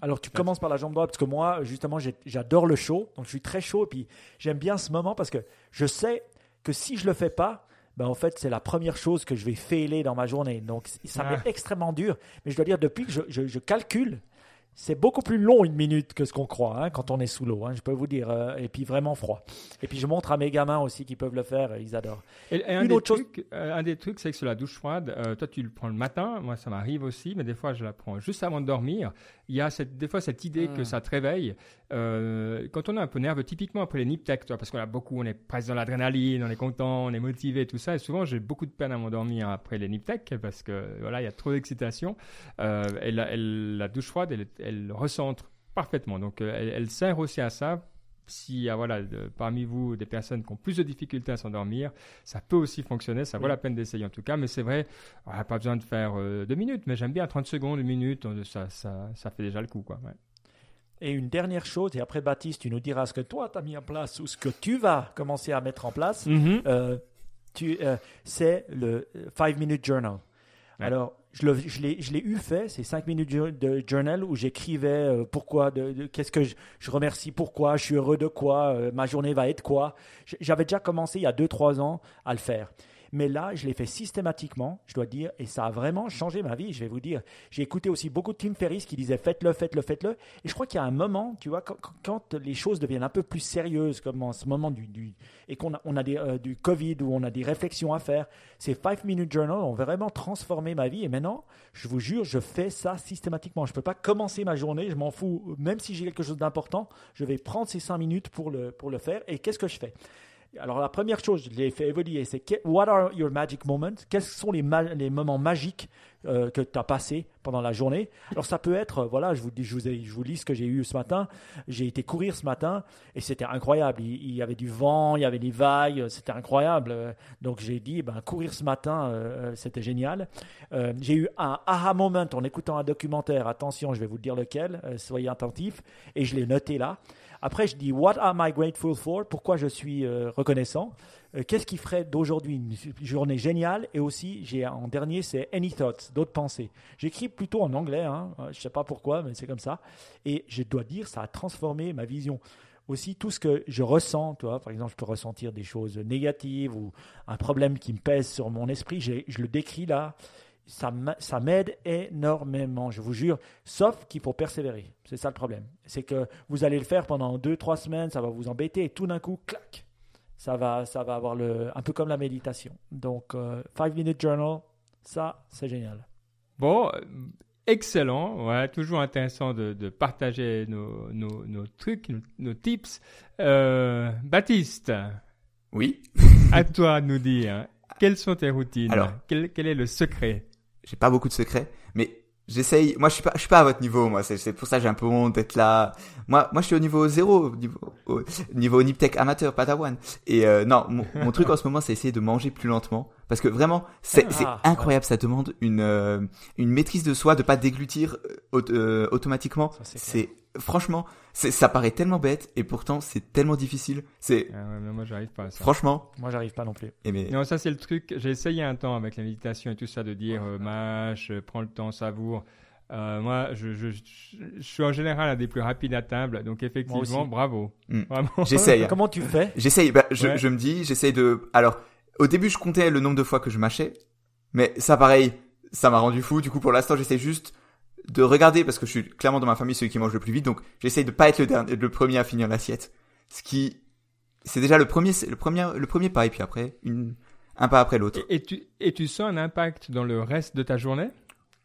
Alors tu commences par la jambe droite parce que moi, justement, j'adore le chaud, donc je suis très chaud et puis j'aime bien ce moment parce que je sais que si je le fais pas, ben en fait, c'est la première chose que je vais failer dans ma journée. Donc, ça m'est ah. extrêmement dur. Mais je dois dire, depuis que je, je, je calcule, c'est beaucoup plus long une minute que ce qu'on croit hein, quand on est sous l'eau, hein, je peux vous dire. Euh, et puis vraiment froid. Et puis je montre à mes gamins aussi qui peuvent le faire, ils adorent. Et, un, des trucs, euh, un, des trucs, c'est que sur la douche froide, euh, toi tu le prends le matin, moi ça m'arrive aussi, mais des fois je la prends juste avant de dormir. Il y a cette, des fois cette idée que hmm. ça te réveille. quand on est un peu nerveux, typiquement après les nip parce qu'on a beaucoup, on est presque dans l'adrénaline, on est content, on est motivé, tout ça. Et souvent j'ai beaucoup de peine à m'endormir après les nip parce que voilà, il y a trop d'excitation. et la, la, douche froide, elle, elle recentre parfaitement. Donc, euh, elle, sert aussi à ça. S'il y a voilà, parmi vous des personnes qui ont plus de difficultés à s'endormir, ça peut aussi fonctionner. Ça vaut la peine d'essayer en tout cas. Mais c'est vrai, on n'a pas besoin de faire euh, deux minutes. Mais j'aime bien 30 secondes, une minute. Ça, ça, ça fait déjà le coup. Quoi. Et une dernière chose, et après Baptiste, tu nous diras ce que toi tu as mis en place ou ce que tu vas commencer à mettre en place. Mm-hmm. Euh, c'est le 5 Minute Journal. Alors, je l'ai eu fait, c'est 5 minutes de journal où j'écrivais euh, pourquoi, de, qu'est-ce que je, je, remercie, pourquoi, je suis heureux de quoi, euh, ma journée va être quoi. J'avais déjà commencé il y a 2-3 ans à le faire. Mais là, je l'ai fait systématiquement, je dois dire, et ça a vraiment changé ma vie, je vais vous dire. J'ai écouté aussi beaucoup de Tim Ferriss qui disaient faites-le, faites-le, faites-le. Et je crois qu'il y a un moment, tu vois, quand, les choses deviennent un peu plus sérieuses, comme en ce moment du, et qu'on a, on a euh, du Covid où on a des réflexions à faire, ces 5 Minute Journal ont vraiment transformé ma vie. Et maintenant, je vous jure, je fais ça systématiquement. Je ne peux pas commencer ma journée, je m'en fous. Même si j'ai quelque chose d'important, je vais prendre ces 5 minutes pour le, pour le faire. Et qu'est-ce que je fais? Alors la première chose, je l'ai fait évoluer, c'est what are your magic moments? Quels sont les, moments magiques euh, que tu as passés pendant la journée? Alors ça peut être, euh, voilà, je vous, je vous, lis ce que j'ai eu ce matin. J'ai été courir ce matin et c'était incroyable. Il, y avait du vent, il y avait des vagues, c'était incroyable. Donc j'ai dit, ben, courir ce matin, euh, c'était génial. j'ai eu un aha moment en écoutant un documentaire. Attention, je vais vous dire lequel, soyez attentifs. Et je l'ai noté là. Après, je dis What am I grateful for? Pourquoi je suis euh, reconnaissant? Euh, Qu'est-ce qui ferait d'aujourd'hui une journée géniale? Et aussi, j'ai en dernier, c'est Any thoughts, d'autres pensées. J'écris plutôt en anglais, hein. Euh, je ne sais pas pourquoi, mais c'est comme ça. Et je dois dire, ça a transformé ma vision aussi tout ce que je ressens, toi, par exemple, je peux ressentir des choses négatives ou un problème qui me pèse sur mon esprit, je le décris là ça m'aide énormément, je vous jure, sauf qu'il faut persévérer. C'est ça le problème. C'est que vous allez le faire pendant deux, trois semaines, ça va vous embêter, et tout d'un coup, clac, ça va, ça va avoir le, un peu comme la méditation. Donc, 5 euh, Minute Journal, ça, c'est génial. Bon, euh, excellent. Ouais, toujours intéressant de, de partager nos, nos, nos, trucs, nos, tips. Euh, Baptiste. Oui. à toi de nous dire, quelles sont tes routines? Alors, quel, quel est le secret? J'ai pas beaucoup de secrets, mais j'essaye. Moi, je suis pas, je suis pas à votre niveau. Moi, c'est pour ça que j'ai un peu honte d'être là. Moi, moi, je suis au niveau zéro, niveau, au niveau Niptech amateur, Padawan. Et euh, non, mon, truc en ce moment, c'est essayer de manger plus lentement, parce que vraiment, c'est ah, incroyable. Ça demande une euh, une maîtrise de soi, de pas déglutir euh, automatiquement. C'est franchement, ça paraît tellement bête et pourtant c'est tellement difficile. C'est. Ah moi j'arrive pas à ça. Franchement. Moi j'arrive pas non plus. Et mais... Non, ça c'est le truc. J'ai essayé un temps avec la méditation et tout ça de dire euh, mâche, euh, prends le temps, savoure. Euh, moi, je, je, je, suis en général un des plus rapides à table, donc effectivement, bravo. Hmm. J'essaye. Comment tu fais? J'essaye. Bah, je, je me dis, j'essaye de. Alors, au début, je comptais le nombre de fois que je mâchais, mais ça, pareil, ça m'a rendu fou. Du coup, pour l'instant, j'essaie juste de regarder parce que je suis clairement dans ma famille celui qui mange le plus vite, donc j'essaye de pas être le dernier, le premier à finir l'assiette. Ce qui, c'est déjà le premier, le premier, le premier pas, et puis après, une, un pas après l'autre. Et, tu, et tu sens un impact dans le reste de ta journée?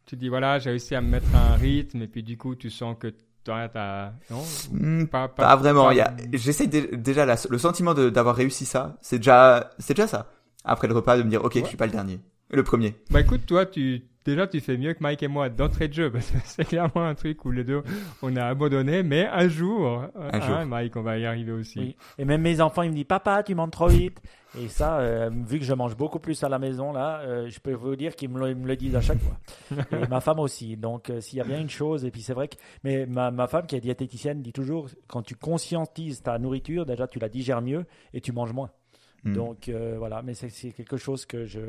Tu dis, voilà, j'ai réussi à me mettre un rythme, et puis du coup, tu sens que. Non? Hmm, pas, pas, vraiment. Pas... J'essaie déjà le sentiment d'avoir réussi ça, c'est déjà, c'est déjà ça. Après le repas, de me dire, ok, je suis pas le dernier, le premier. Bah écoute, toi, tu, déjà tu fais mieux que Mike et moi d'entrée de jeu parce que c'est clairement un truc où les deux on a abandonné. Mais un jour, un hein, jour. Mike on va y arriver aussi. Oui. et même mes enfants ils me disent papa tu manges trop vite. Et ça euh, vu que je mange beaucoup plus à la maison là euh, je peux vous dire qu'ils me, le, disent à chaque fois. Et ma femme aussi. Donc euh, s'il y a bien une chose et puis c'est vrai que mais ma, ma femme qui est diététicienne dit toujours quand tu conscientises ta nourriture déjà tu la digères mieux et tu manges moins hmm. donc voilà mais c'est quelque chose que je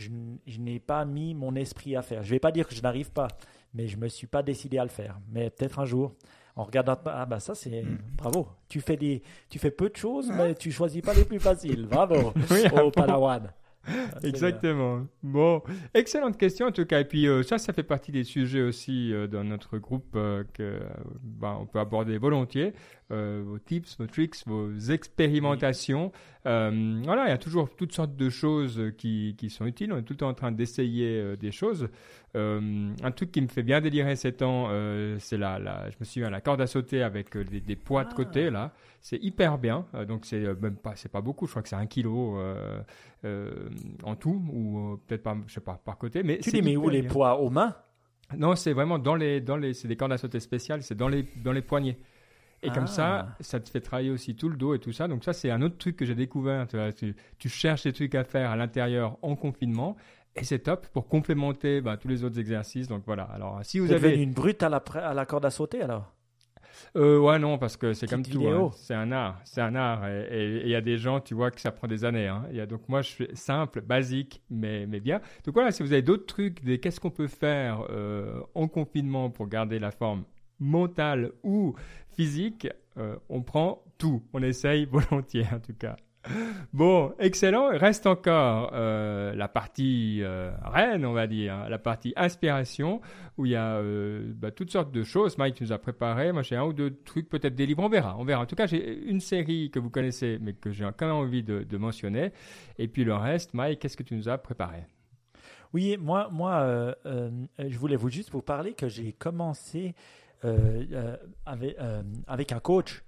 je, n'ai pas mis mon esprit à faire. Je ne vais pas dire que je n'arrive pas, mais je ne me suis pas décidé à le faire. Mais peut-être un jour, en regardant, ah bah ça c'est mm. bravo. Tu fais des, tu fais peu de choses, mais tu choisis pas les plus faciles. Bravo, oui, au Palawan. Exactement. Bon, excellente question en tout cas. Et puis euh, ça, ça fait partie des sujets aussi euh, dans notre groupe euh, que bah, on peut aborder volontiers. vos tips, vos tricks, vos expérimentations. Voilà, il y a toujours toutes sortes de choses qui, qui sont utiles. On est tout le temps en train d'essayer des choses. un truc qui me fait bien délirer ces temps, c'est la, la, je me souviens, la corde à sauter avec des, des, poids de côté ah. là. C'est hyper bien. donc c'est même pas, c'est pas beaucoup. Je crois que c'est un kilo. Euh, en tout, ou euh, peut-être pas, je sais pas, par côté. Mais tu dis, mais où les poids? Aux mains? Non, c'est vraiment dans les, dans les, c'est des cordes à sauter spéciales, c'est dans les, dans les poignets. Et comme ça, ah. ça te fait travailler aussi tout le dos et tout ça. Donc ça, c'est un autre truc que j'ai découvert. Tu, tu, cherches des trucs à faire à l'intérieur en confinement. Et c'est top pour complémenter bah, tous les autres exercices. Donc voilà. Alors, si vous avez une brute à la, à la corde à sauter alors? Euh, ouais, non, parce que c'est comme tout. Hein. C'est un art. C'est un art. Et il y a des gens, tu vois, que ça prend des années. Hein. Y a, donc, moi, je suis simple, basique, mais, mais bien. Donc, voilà, si vous avez d'autres trucs, des qu'est-ce qu'on peut faire euh, en confinement pour garder la forme mentale ou physique, euh, on prend tout. On essaye volontiers, en tout cas. Bon, excellent. Reste encore euh, la partie euh, reine, on va dire, hein, la partie inspiration, où il y a bah, toutes sortes de choses. Mike nous a préparé. Moi, j'ai un ou deux trucs, peut-être des livres. On verra. On verra. En tout cas, j'ai une série que vous connaissez, mais que j'ai quand même envie de, mentionner. Et puis le reste, Mike, qu'est-ce que tu nous as préparé? Oui, moi, moi je voulais vous juste vous parler que j'ai commencé avec, avec un coach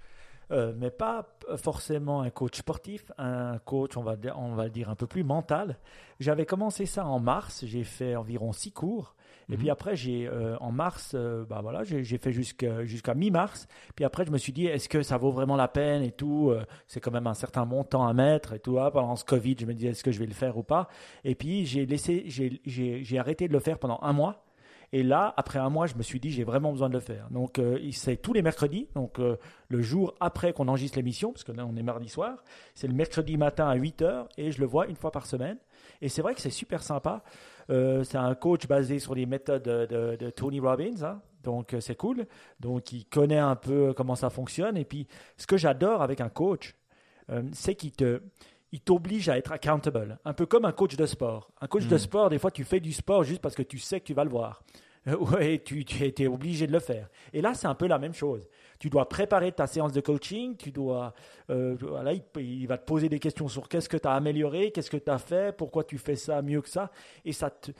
euh, mais pas forcément un coach sportif, un coach, on va, on va le dire, un peu plus mental. J'avais commencé ça en mars, j'ai fait environ six cours. Et puis mhm. après, j'ai euh, en mars, euh, bah voilà, j'ai fait jusqu'à mi-mars. Puis après, je me suis dit, est-ce que ça vaut vraiment la peine et tout C'est quand même un certain montant à mettre et tout. Ah, pendant ce Covid, je me disais, est-ce que je vais le faire ou pas? Et puis j'ai laissé, j'ai arrêté de le faire pendant un mois. Et là, après un mois, je me suis dit, j'ai vraiment besoin de le faire. Donc, euh, c'est tous les mercredis, donc euh, le jour après qu'on enregistre l'émission, parce que là, on est mardi soir. C'est le mercredi matin à 8 h et je le vois une fois par semaine. Et c'est vrai que c'est super sympa. Euh, c'est un coach basé sur les méthodes de, Tony Robbins. Hein. donc, c'est cool. Donc, il connaît un peu comment ça fonctionne. Et puis, ce que j'adore avec un coach, c'est qu'il te il t'oblige à être accountable, un peu comme un coach de sport. Un coach de hmm. sport, des fois, tu fais du sport juste parce que tu sais que tu vas le voir. Ouais, tu, tu été obligé de le faire. Et là, c'est un peu la même chose. Tu dois préparer ta séance de coaching, tu dois, euh, voilà, il, va te poser des questions sur qu'est-ce que tu as amélioré, qu'est-ce que tu as fait, pourquoi tu fais ça mieux que ça. Et ça te,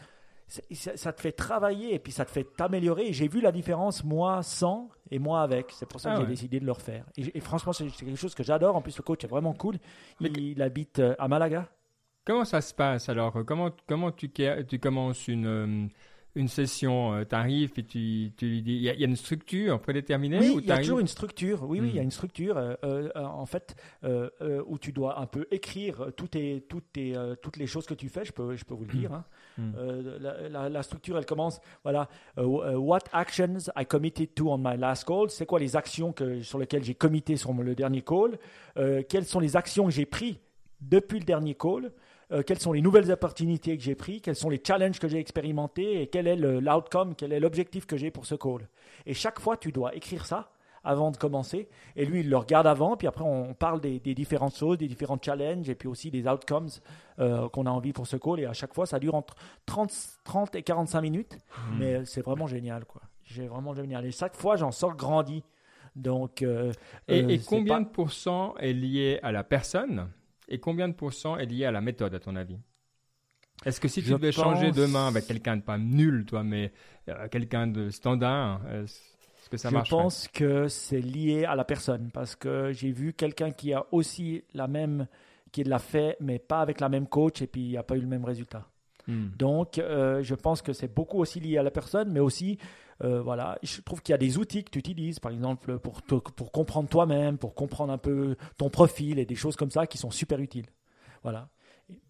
ça, te fait travailler et puis ça te fait t'améliorer. J'ai vu la différence, moi sans et moi avec. C'est pour ça que ah j'ai décidé de le refaire. Et, franchement, c'est quelque chose que j'adore. En plus, le coach est vraiment cool. Il, il habite euh, à Malaga. Comment ça se passe alors? Comment, comment tu, tu commences une euh, une session, euh, tu arrives et tu, tu lui dis, il y, a une structure prédéterminée Oui, il y a toujours une structure. Oui, oui, il y a hmm. une structure, euh, euh, en fait, où tu dois un peu écrire toutes, tes, toutes, tes, toutes les choses que tu fais. Je peux, je peux vous le dire. Hein. Hmm. La, la, structure, elle commence, voilà, what actions I committed to on my last call? C'est quoi les actions que, sur lesquelles j'ai committé sur le dernier call? Quelles sont les actions que j'ai prises depuis le dernier call? Euh, quelles sont les nouvelles opportunités que j'ai prises, quels sont les challenges que j'ai expérimentés et quel est l'outcome, quel est l'objectif que j'ai pour ce call. Et chaque fois, tu dois écrire ça avant de commencer. Et lui, il le regarde avant, puis après, on parle des, différentes choses, des différents challenges, et puis aussi des outcomes euh, qu'on a envie pour ce call. Et à chaque fois, ça dure entre 30, 30 et 45 minutes. Mmh. Mais c'est vraiment génial, quoi. J'ai vraiment génial. Et chaque fois, j'en sors grandi. Donc, euh, Et, combien pas- de pourcents est lié à la personne? Et combien de pourcents est lié à la méthode, à ton avis? Est-ce que si tu Je devais changer pense- demain avec quelqu'un de pas nul, toi, mais euh, quelqu'un de standard, est-ce que ça je marche pense que c'est lié à la personne parce que j'ai vu quelqu'un qui a aussi la même, qui l'a fait, mais pas avec la même coach et puis il n'a pas eu le même résultat. Donc, euh, je pense que c'est beaucoup aussi lié à la personne, mais aussi, euh, voilà, je trouve qu'il y a des outils que tu utilises, par exemple, pour, te- pour comprendre toi-même, pour comprendre un peu ton profil et des choses comme ça qui sont super utiles. Voilà.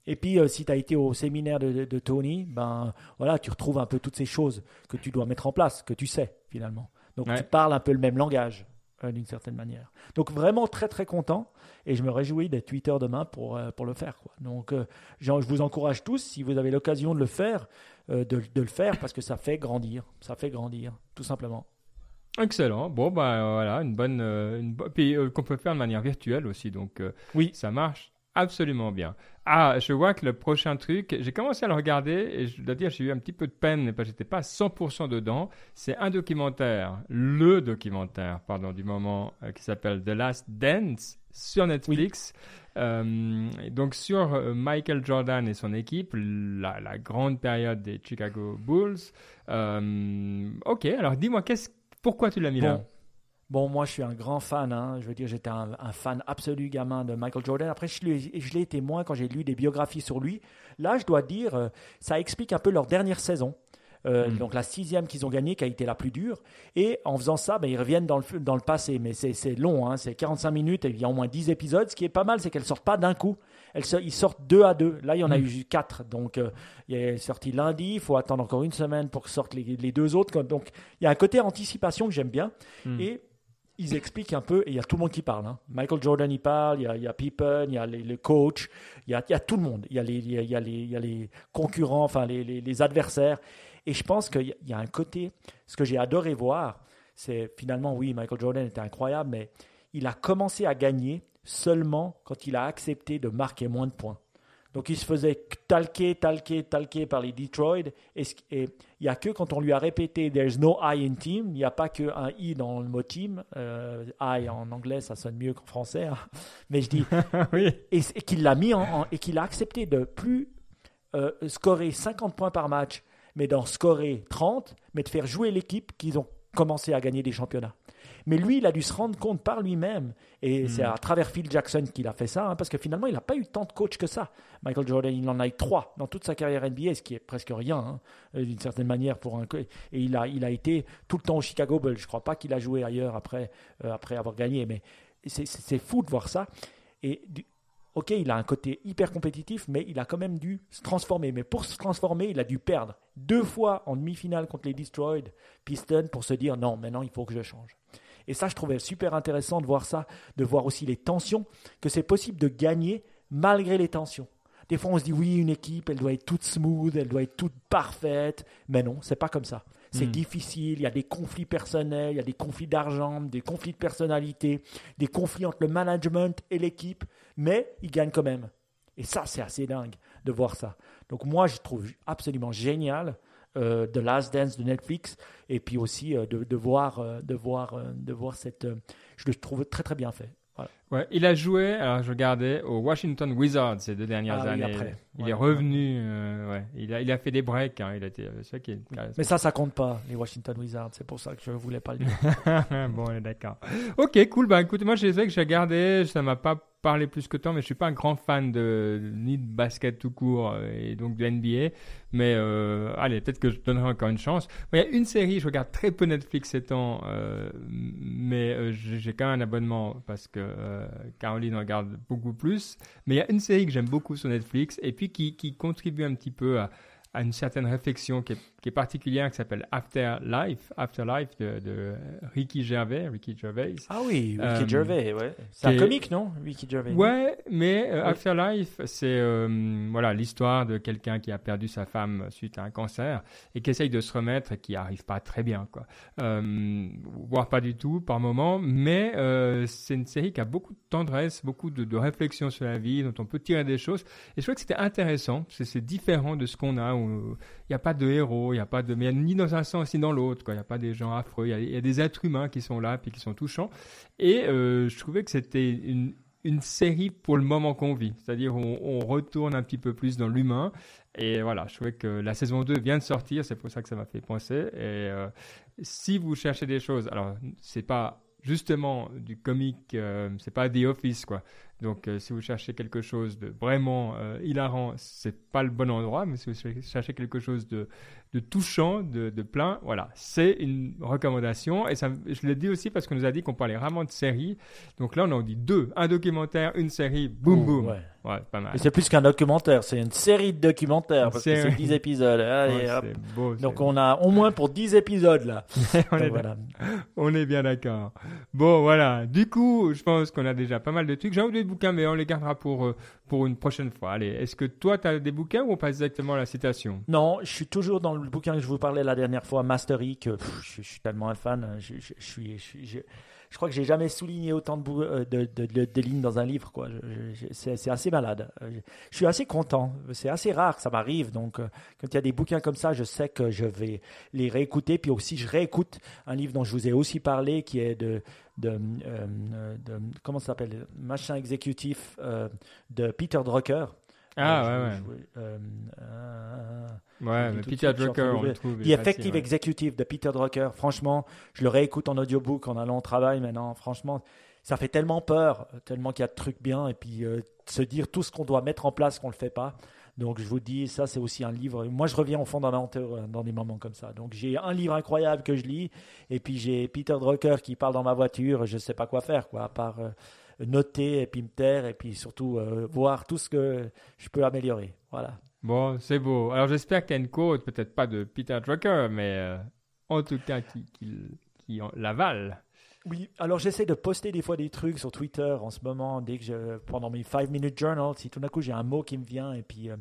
Et puis, euh, si tu as été au séminaire de, de- de Tony, ben voilà, tu retrouves un peu toutes ces choses que tu dois mettre en place, que tu sais finalement. Donc, Ouais. tu parles un peu le même langage, d'une certaine manière. Donc, vraiment très très content. Et je me réjouis d'être Twitter demain pour, euh, pour le faire. Quoi. Donc, euh, je vous encourage tous, si vous avez l'occasion de le faire, euh, de, de le faire parce que ça fait grandir. Ça fait grandir, tout simplement. Excellent. Bon, bah euh, voilà, une bonne. euh, une bo- Puis euh, qu'on peut faire de manière virtuelle aussi, donc euh, Oui. ça marche absolument bien. Ah, je vois que le prochain truc, j'ai commencé à le regarder et je dois dire, j'ai eu un petit peu de peine parce que j'étais pas 100% dedans. C'est un documentaire, le documentaire, pardon, du moment euh, qui s'appelle The Last Dance sur Netflix. Euh, donc sur euh, Michael Jordan et son équipe, la, la grande période des Chicago Bulls. Euh, ok, alors dis-moi, qu'est-ce, pourquoi tu l'as mis là? Bon. Moi, je suis un grand fan. hein. Je veux dire, j'étais un, un fan absolu gamin de Michael Jordan. Après, je l'ai je l'ai été moins quand j'ai lu des biographies sur lui. Là, je dois dire, euh, ça explique un peu leur dernière saison. Euh, Mm. Donc la sixième qu'ils ont gagnée, qui a été la plus dure. Et en faisant ça, ben, ils reviennent dans le, dans le passé. Mais c'est long, hein. c'est 45 minutes et il y a au moins 10 épisodes. Ce qui est pas mal, c'est qu'elles sortent pas d'un coup. Elles ils sortent deux à deux. Là, il y en a Mm. eu quatre. Donc euh, il est sorti lundi. Il faut attendre encore une semaine pour que sortent les, les deux autres. Donc il y a un côté anticipation que j'aime bien. Mm. Et ils expliquent un peu, et il y a tout le monde qui parle. hein. Michael Jordan, il parle, il y a, il Pippen, il y a le coach, il y a, tout le monde. Il y a les, concurrents, les, adversaires. Et je pense qu'il y a un côté, ce que j'ai adoré voir, c'est finalement, oui, Michael Jordan était incroyable, mais il a commencé à gagner seulement quand il a accepté de marquer moins de points. Donc il se faisait talquer, talquer, talquer par les Detroit. Et il n'y a que quand on lui a répété There's no I in team, il n'y a pas qu'un I dans le mot team. Euh, I en anglais, ça sonne mieux qu'en français. hein. Mais je dis, oui. et, et qu'il l'a mis en, en- et qu'il a accepté de plus euh, scorer 50 points par match, mais d'en scorer 30, mais de faire jouer l'équipe qu'ils ont commencé à gagner des championnats. Mais lui, il a dû se rendre compte par lui-même, et c'est à travers Phil Jackson qu'il a fait ça, hein, parce que finalement, il n'a pas eu tant de coachs que ça. Michael Jordan, il en a eu trois dans toute sa carrière NBA, ce qui est presque rien, hein, euh, d'une certaine manière pour un Et il a, il a été tout le temps au Chicago Bulls. Je ne crois pas qu'il a joué ailleurs après, euh, après avoir gagné, mais c'est- fou de voir ça. Et du- ok, il a un côté hyper compétitif, mais il a quand même dû se transformer. Mais pour se transformer, il a dû perdre deux fois en demi-finale contre les Destroyed Pistons pour se dire non, maintenant il faut que je change. Et ça, je trouvais super intéressant de voir ça, de voir aussi les tensions, que c'est possible de gagner malgré les tensions. Des fois, on se dit oui, une équipe, elle doit être toute smooth, elle doit être toute parfaite, mais non, c'est pas comme ça. C'est Mm. difficile, il y a des conflits personnels, il y a des conflits d'argent, des conflits de personnalité, des conflits entre le management et l'équipe, mais ils gagnent quand même. Et ça, c'est assez dingue de voir ça. Donc moi, je trouve absolument génial euh, The Last Dance de Netflix, et puis aussi euh, de, de voir, euh, de voir, de voir cette. je le trouve très très bien fait. Voilà. Ouais, il a joué, alors je regardais, au Washington Wizards ces deux dernières Ah oui, années. après. Il Ouais, est revenu, euh, ouais. Il a, il a fait des breaks, hein. il a été, ça qui est. Mais ça, ça compte pas, les Washington Wizards. C'est pour ça que je voulais pas le dire. bon, d'accord. Ok, cool. Bah écoute, moi je sais que j'ai regardé, ça m'a pas parlé plus que tant, mais je suis pas un grand fan de ni de basket tout court euh, et donc de NBA. Mais euh, allez, peut-être que je donnerai encore une chance. Il y a une série, je regarde très peu Netflix ces temps, euh, mais j'ai quand même un abonnement parce que Caroline regarde beaucoup plus. Mais il y a une série que j'aime beaucoup sur Netflix et puis qui, qui contribue un petit peu à, à une certaine réflexion qui est, qui est particulière, qui s'appelle Afterlife, Afterlife de, de Ricky Gervais, Ricky Gervais. Ah oui, Ricky Euh, Gervais, ouais. C'est un comique, non Ricky Gervais? Ouais, mais euh, Oui. Afterlife, c'est euh, voilà l'histoire de quelqu'un qui a perdu sa femme suite à un cancer et qui essaye de se remettre et qui arrive pas très bien, quoi. Voire pas du tout par moment, mais c'est une série qui a beaucoup de tendresse, beaucoup de, de réflexion sur la vie, dont on peut tirer des choses. Et je trouvais que c'était intéressant. C'est différent de ce qu'on a. où n'y a pas de héros, il n'y a pas de, mais ni dans un sens ni dans l'autre. Il n'y a pas des gens affreux. Il y, a des êtres humains qui sont là puis qui sont touchants. Et euh, je trouvais que c'était une, série pour le moment qu'on vit. C'est-à-dire on, on retourne un petit peu plus dans l'humain. Et voilà, je trouvais que la saison 2 vient de sortir, c'est pour ça que ça m'a fait penser. Et euh, si vous cherchez des choses, alors c'est pas justement du comique, euh, c'est pas The Office quoi. Donc euh, si vous cherchez quelque chose de vraiment euh, hilarant, c'est pas le bon endroit, mais si vous cherchez quelque chose de, de touchant, de, de, plein, voilà, c'est une recommandation. Et ça, je l'ai dit aussi parce qu'on nous a dit qu'on parlait vraiment de séries. Donc là, on en dit deux, un documentaire, une série, boum boum. Ouais. Ouais, pas mal. Et c'est plus qu'un documentaire, c'est une série de documentaires parce que c'est série. 10 épisodes. Allez, Ouais, hop. c'est beau, Donc on a au moins pour 10 épisodes là. on, est Donc, voilà. on est bien d'accord. Bon, voilà. Du coup, je pense qu'on a déjà pas mal de trucs. J'ai envie des bouquins, mais on les gardera pour, euh, pour une prochaine fois. Allez, est-ce que toi, tu as des bouquins ou on passe directement à la citation? Non, je suis toujours dans le bouquin que je vous parlais la dernière fois, Mastery, que pff, je, suis tellement un fan. Je- je suis, je, crois que j'ai jamais souligné autant de, euh, lignes dans un livre. Quoi. C'est, assez malade. Euh, Je, suis assez content. C'est assez rare que ça m'arrive. Donc, euh, quand il y a des bouquins comme ça, je sais que je vais les réécouter. Puis aussi, je réécoute un livre dont je vous ai aussi parlé, qui est de, de, comment ça s'appelle, machin exécutif de Peter Drucker. Ah, Euh, ouais, ouais. euh, euh, Ouais, dis mais Peter Drucker, on le trouve. The Effective ouais. Executive de Peter Drucker, franchement, je le réécoute en audiobook en allant au travail maintenant. Franchement, ça fait tellement peur, tellement qu'il y a de trucs bien, et puis euh, se dire tout ce qu'on doit mettre en place qu'on ne le fait pas. Donc je vous dis, ça c'est aussi un livre. Moi je reviens au fondamental euh, dans des moments comme ça. Donc j'ai un livre incroyable que je lis, et puis j'ai Peter Drucker qui parle dans ma voiture, je ne sais pas quoi faire, quoi, à part euh, noter et puis me taire, et puis surtout euh, voir tout ce que je peux améliorer. Voilà. Bon, c'est beau. Alors j'espère qu'il y a une quote, peut-être pas de Peter Drucker, mais euh, en tout cas qui, qui, qui l'avale. Oui, alors j'essaie de poster des fois des trucs sur Twitter en ce moment, dès que je, pendant mes 5 minute journal, si tout d'un coup j'ai un mot qui me vient et puis euh,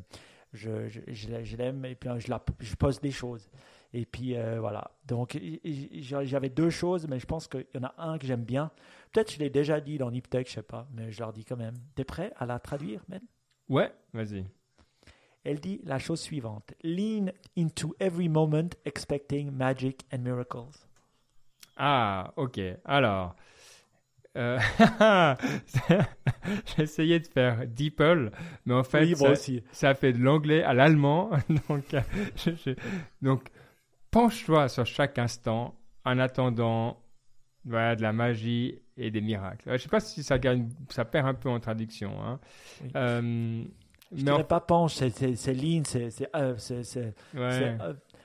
je, je, je l'ai- je l'aime et puis je, la, je poste des choses. Et puis euh, voilà. Donc j'avais deux choses, mais je pense qu'il y en a un que j'aime bien. Peut-être que je l'ai déjà dit dans Niptech, je sais pas, mais je leur dis quand même. T'es prêt à la traduire, Ben? Ouais, vas-y. Elle dit la chose suivante Lean into every moment expecting magic and miracles. Ah, ok. Alors, euh, j'ai essayé de faire DeepL, mais en fait, oui, ça, fait de l'anglais à l'allemand. donc, euh, je- je- donc, penche-toi sur chaque instant en attendant voilà, de la magie et des miracles. Euh, Je sais pas si ça, gagne, ça perd un peu en traduction. Hein. Oui. Euh, Je mais en- dirais pas penche, c'est- c'est c'est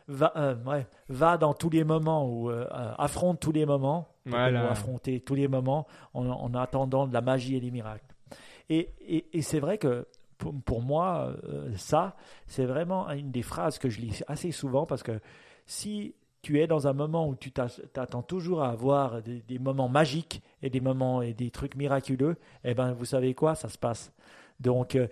va, euh, ouais, va dans tous les moments ou euh, affronte tous les moments, Voilà. ou affronter tous les moments en, en attendant de la magie et des miracles. Et, et, et c'est vrai que pour, pour moi, euh, ça, c'est vraiment une des phrases que je lis assez souvent parce que si tu es dans un moment où tu t'attends toujours à avoir des, moments magiques et des moments et des trucs miraculeux, eh ben vous savez quoi, ça se passe. Donc, euh,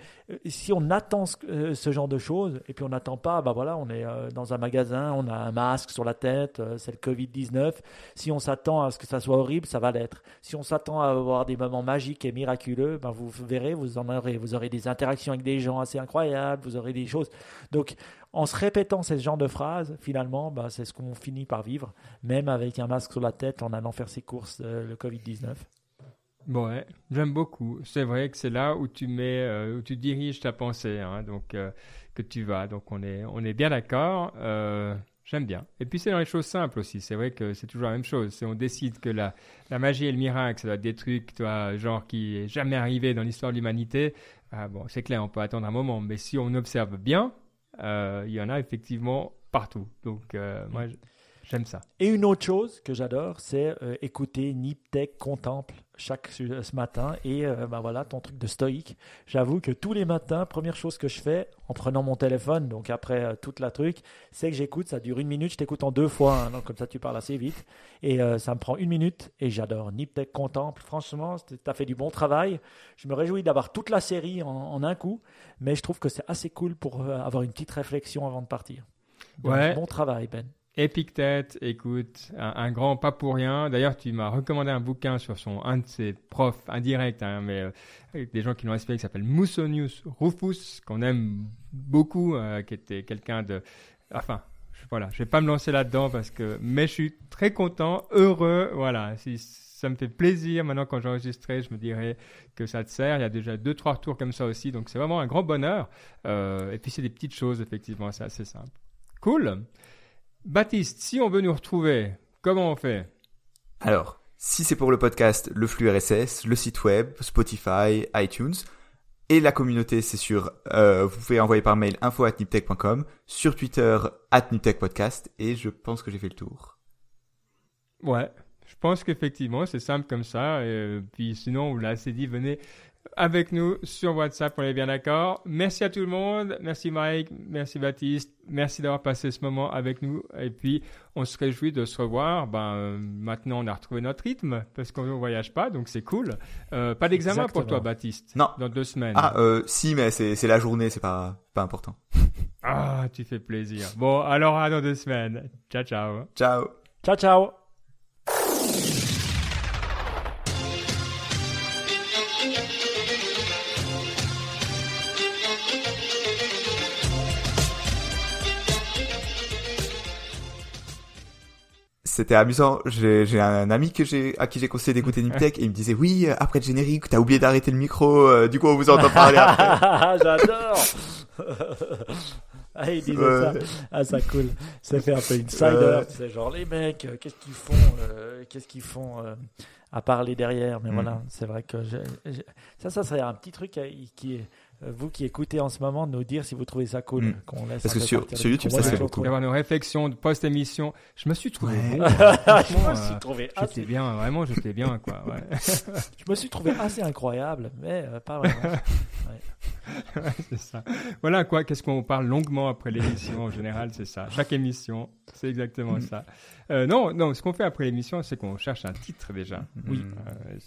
si on attend ce, euh, ce genre de choses, et puis on n'attend pas, bah voilà, on est euh, dans un magasin, on a un masque sur la tête, c'est le Covid-19. Si on s'attend à ce que ça soit horrible, ça va l'être. Si on s'attend à avoir des moments magiques et miraculeux, ben vous verrez, vous en aurez, vous aurez des interactions avec des gens assez incroyables, vous aurez des choses. Donc, en se répétant ce genre de phrases, finalement, bah, c'est ce qu'on finit par vivre, même avec un masque sur la tête en allant faire ses courses, le Covid-19. Ouais, j'aime beaucoup. C'est vrai que c'est là où tu mets, euh, où tu diriges ta pensée, hein, donc euh, que tu vas. Donc on est, on est bien d'accord. Euh, j'aime bien. Et puis c'est dans les choses simples aussi. C'est vrai que c'est toujours la même chose. Si on décide que la, la magie et le miracle, ça doit être des trucs, toi, genre qui est jamais arrivé dans l'histoire de l'humanité. Ah, bon, c'est clair, on peut attendre un moment. Mais si on observe bien, il y en a effectivement partout. Donc moi, j- j'aime ça. Et une autre chose que j'adore, c'est euh, écouter Niptech Contemple chaque ce ce matin et euh, ben voilà ton truc de stoïque. J'avoue que tous les matins, première chose que je fais en prenant mon téléphone, donc après euh, toute la truc, c'est que j'écoute. Ça dure une minute, je t'écoute en deux fois, hein, donc comme ça tu parles assez vite et euh, ça me prend une minute et j'adore Niptech Contemple. Franchement, tu as fait du bon travail. Je me réjouis d'avoir toute la série en, en un coup, mais je trouve que c'est assez cool pour euh, avoir une petite réflexion avant de partir. Donc, Ouais. Bon travail Ben. Epictète, écoute, un, grand pas pour rien. D'ailleurs, tu m'as recommandé un bouquin sur son un de ses profs indirects, hein, mais euh, avec des gens qui l'ont inspiré, qui s'appelle Musonius Rufus, qu'on aime beaucoup, euh, qui était quelqu'un de Enfin, je- voilà, je vais pas me lancer là-dedans parce que, mais je suis très content, heureux, voilà. Si ça me fait plaisir maintenant quand j'ai je me dirais que ça te sert. Il y a déjà deux trois retours comme ça aussi, donc c'est vraiment un grand bonheur. Euh, et puis c'est des petites choses effectivement, c'est assez simple. Cool. Baptiste, si on veut nous retrouver, comment on fait? Alors, si c'est pour le podcast, le flux RSS, le site web, Spotify, iTunes, et la communauté, c'est sur, euh, vous pouvez envoyer par mail info at niptech.com, sur Twitter, at niptechpodcast, et je pense que j'ai fait le tour. Ouais, je pense qu'effectivement, c'est simple comme ça. Et euh, puis sinon, on l'a assez dit, venez avec nous sur WhatsApp, on est bien d'accord. Merci à tout le monde. Merci Mike, merci Baptiste. Merci d'avoir passé ce moment avec nous. Et puis, on se réjouit de se revoir. Ben, maintenant, on a retrouvé notre rythme parce qu'on ne voyage pas, donc c'est cool. Euh, pas d'examen pour toi, Baptiste Non. Dans deux semaines. Ah, euh, si, mais c'est c'est la journée, c'est pas, pas important. Ah, tu fais plaisir. Bon, alors à dans deux semaines. Ciao, ciao. Ciao Ciao, ciao. C'était amusant. J'ai un ami que j'ai à qui j'ai conseillé d'écouter Niptech et il me disait oui euh, après le générique t'as oublié d'arrêter le micro euh, du coup on vous entend parler. J'adore. ah, il disait Ouais. ça. Ah, ça cool. Ça fait un peu insider. Ouais. C'est genre les mecs, euh, qu'est-ce qu'ils font, euh, qu'est-ce qu'ils font euh, à parler derrière. Mais Mm. voilà, c'est vrai que je- je- ça, ça serait un petit truc qui est euh, vous qui écoutez en ce moment, nous dire si vous trouvez ça cool. Mm. Qu'on laisse Parce que sur- sur YouTube, ça Moi, serait j'ai trouvé- D'avoir nos réflexions de post-émission. Je me suis trouvé Ouais. bon. je Franchement, me suis euh, trouvé J'étais assez, bien, vraiment, j'étais bien, quoi. Ouais. je me suis trouvé assez incroyable, mais euh, pas vraiment. Ouais, c'est ça. Voilà, quoi, qu'est-ce qu'on parle longuement après l'émission, en général, c'est ça. Chaque émission, c'est exactement ça. Euh, non, non, ce qu'on fait après l'émission, c'est qu'on cherche un titre déjà. Oui. Euh,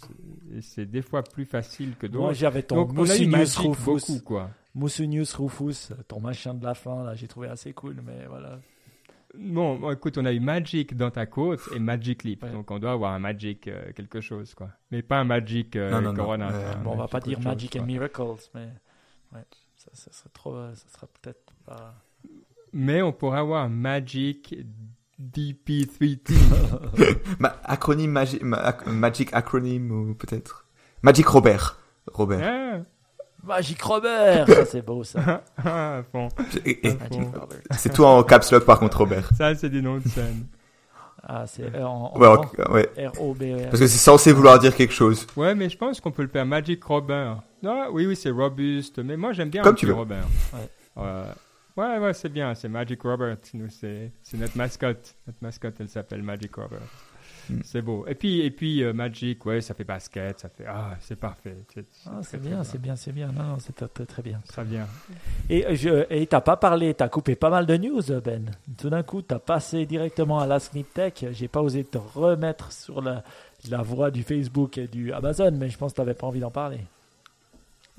c'est- des fois plus facile que Moi, d'autres. j'avais ton Donc, Magic Rufus. beaucoup, quoi. Moussu News Rufus, ton machin de la fin, là, j'ai trouvé assez cool, mais voilà. Non, bon, écoute, on a eu Magic dans ta côte et Magic Leap. Ouais. Donc, on doit avoir un Magic euh, quelque chose, quoi. Mais pas un Magic euh, Non, non, non. Corona. Euh. Un Bon, on va pas dire chose, Magic quoi. and Miracles, mais ouais, ça, ça serait trop, ça serait peut-être pas. Mais on pourrait avoir Magic DP3T. Ma- acronyme magi- ma- ac- Magic acronyme ou peut-être? Magic Robert. Robert. Magic Robert, ça c'est beau ça. ah, bon. C'est tout en caps lock par contre Robert. Ça, c'est des noms de scène. Ah, c'est euh, en, en Ouais, grand. ok, ouais. R-O-B-E-R. Parce que c'est censé vouloir dire quelque chose. Ouais, mais je pense qu'on peut le faire Magic Robert. Non, oui, oui, c'est robuste, mais moi j'aime bien Comme tu veux. Robert. Ouais. Ouais, ouais, ouais, c'est bien, c'est Magic Robert. Nous, c'est notre mascotte. Notre mascotte, elle s'appelle Magic Robert. Mm. C'est beau. Et puis, et puis euh, Magic, ouais, ça fait basket, ça fait. Ah, c'est parfait. C'est Ah, bien, c'est bien, c'est bien. Non, non, c'est très, très, bien. Très bien. Et euh, je, et t'as pas parlé, t'as coupé pas mal de news, Ben. Tout d'un coup, t'as passé directement à la Snip Tech. J'ai pas osé te remettre sur la, la voie du Facebook et du Amazon, mais je pense que t'avais pas envie d'en parler.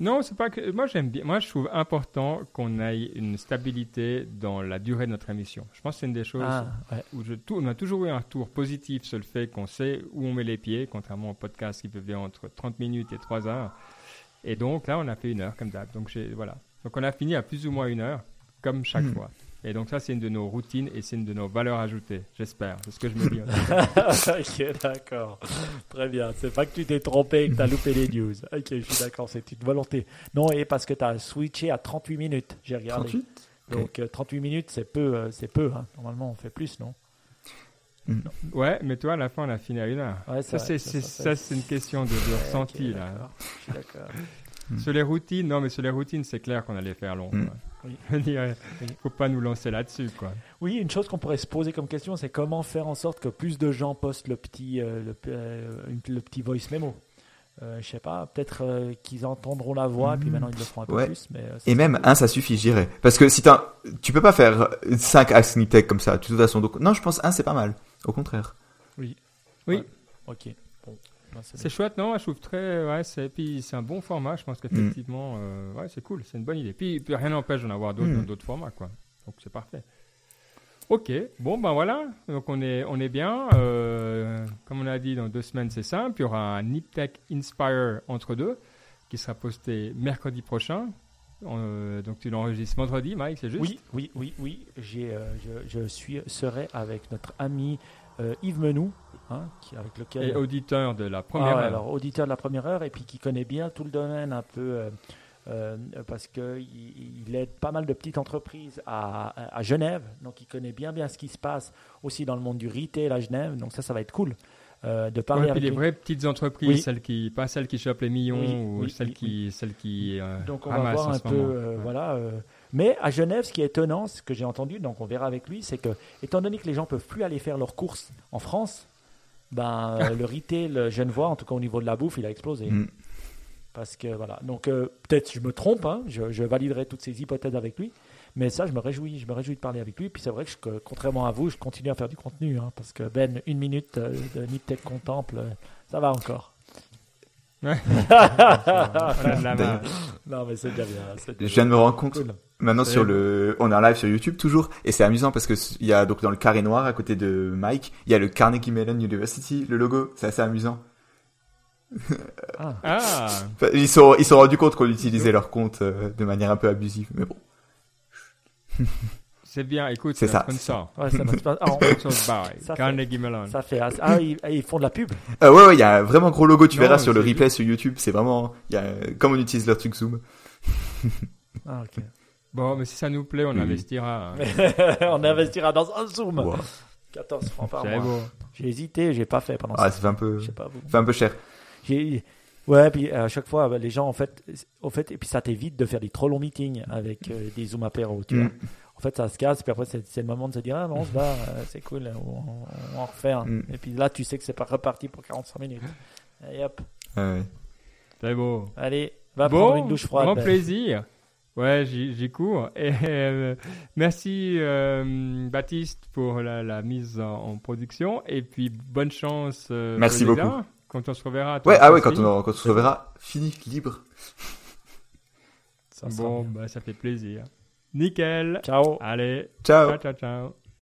Non, c'est pas que. Moi, j'aime bien. Moi, je trouve important qu'on ait une stabilité dans la durée de notre émission. Je pense que c'est une des choses Ah, ouais. où je, on a toujours eu un retour positif sur le fait qu'on sait où on met les pieds, contrairement au podcast qui peut faire entre 30 minutes et 3 heures. Et donc là, on a fait une heure comme d'hab. Donc voilà. Donc on a fini à plus ou moins une heure, comme chaque Hmm. fois. Et donc ça, c'est une de nos routines et c'est une de nos valeurs ajoutées. J'espère. C'est ce que je me dis. ok, d'accord. Très bien. C'est pas que tu t'es trompé et que t'as loupé les news. Ok, je suis d'accord, c'est une volonté. Non, et parce que t'as switché à 38 minutes, j'ai regardé. 38 Donc euh, 38 minutes, c'est peu, euh, c'est peu. hein. Normalement, on fait plus, non? Ouais, mais toi, à la fin, on a fini à une heure. Ouais, Ça, c'est c'est- ça, c'est une question de, ressenti. là. Je suis d'accord. Sur les routines, non, mais sur les routines, c'est clair qu'on allait faire long. Mm. quoi. Oui. Oui. faut pas nous lancer là-dessus, quoi. Oui, une chose qu'on pourrait se poser comme question, c'est comment faire en sorte que plus de gens postent le petit, euh, le, euh, le petit voice memo. Euh, je sais pas, peut-être euh, qu'ils entendront la voix, et puis maintenant ils le feront un peu Ouais. plus. Mais, euh, Et même cool. un, ça suffit, je dirais. Parce que si t'as, tu peux pas faire 5 Ask Niptech comme ça, de toute façon. Donc, non, je pense un, c'est pas mal. Au contraire. Oui. Ok. Bon. Ben, c'est chouette, non? Je trouve très. Ouais, c'est, puis c'est un bon format. Je pense qu'effectivement, euh, ouais, c'est cool. C'est une bonne idée. Puis, puis rien n'empêche d'en avoir d'autres Mm. dans d'autres formats, quoi. Donc c'est parfait. Ok, bon ben voilà, donc on est, on est bien. Euh, comme on a dit, dans deux semaines c'est simple. Il y aura un Niptech Inspire entre deux qui sera posté mercredi prochain. Euh, donc tu l'enregistres vendredi, Mike, c'est juste? Oui, oui, oui, oui. J'ai, euh, je, je suis, serai avec notre ami euh, Yves Menou, hein, qui, avec lequel. Et auditeur de la première Ah heure. alors auditeur de la première heure et puis qui connaît bien tout le domaine un peu euh, euh, parce qu'il il aide pas mal de petites entreprises à, à Genève, donc il connaît bien bien ce qui se passe aussi dans le monde du retail à Genève, donc ça ça va être cool euh, de parler Ouais, avec les vraies petites entreprises, Oui. celles qui, pas celles qui chopent les millions Oui, ou oui, celles qui, celles qui euh, Donc on va voir un peu, voilà. Euh, mais à Genève, ce qui est étonnant, ce que j'ai entendu, donc on verra avec lui, c'est que étant donné que les gens peuvent plus aller faire leurs courses en France, ben euh, le retail genevois, en tout cas au niveau de la bouffe, il a explosé. Mm. Parce que voilà, donc euh, peut-être je me trompe, hein, je, je validerai toutes ces hypothèses avec lui, mais ça je me réjouis, je me réjouis de parler avec lui. Puis c'est vrai que, je- que, contrairement à vous, je continue à faire du contenu, hein, parce que Ben, une minute euh, de Nip Tech contemple, euh, ça va encore. Ouais. Non mais c'est déjà bien. déjà Je viens de me rendre compte cool. Maintenant sur le, on est en live sur YouTube toujours, et c'est amusant parce que il y a donc dans le carré noir à côté de Mike, il y a le Carnegie Mellon University, le logo, c'est assez amusant. Ah. Ah, ils sont, ils sont rendus compte qu'on utilisait leur compte euh, de manière un peu abusive, mais bon. c'est bien. Écoute, C'est ça, un sponsor. Ouais, ça, ah, on- Ça fait- Carnegie Mellon. ça fait assez- ah ils, ils font de la pub. Euh, ouais, ouais, il y a un vraiment gros logo, tu Non, verras sur le replay sur YouTube, c'est vraiment, il y a, comme on utilise leur truc Zoom. Ah, ok. Bon, mais si ça nous plaît, on Oui. investira. hein. on investira dans un zoom. Wow. 14 francs par C'est mois. beau. J'ai hésité, j'ai pas fait pendant Ah, ça. ça fait un peu, Je sais pas vous. ça fait un peu cher. J'ai ouais, puis à chaque fois bah, les gens en fait au fait et puis ça t'évite de faire des trop longs meetings avec euh, des zoom apéro, tu Mm. vois. En fait, ça se casse, puis après, c'est c'est le moment de se dire, ah non, on se barre, euh, c'est cool, on, on en refait un. Mm. Et puis là, tu sais que c'est pas reparti pour 45 minutes. Et hop, Ouais. C'est beau. allez, va prendre une Bon, douche froide. grand plaisir. Ouais, j'y cours. Et euh, merci euh, Baptiste pour la, la mise en, en production. Et puis bonne chance. euh, Merci beaucoup. Quand on se reverra. toi, Ouais, ah ouais, quand on, quand on se reverra, fini, libre. Ça Bon, bah, ça fait plaisir. Nickel. Ciao. Allez. Ciao. ciao, ciao. ciao.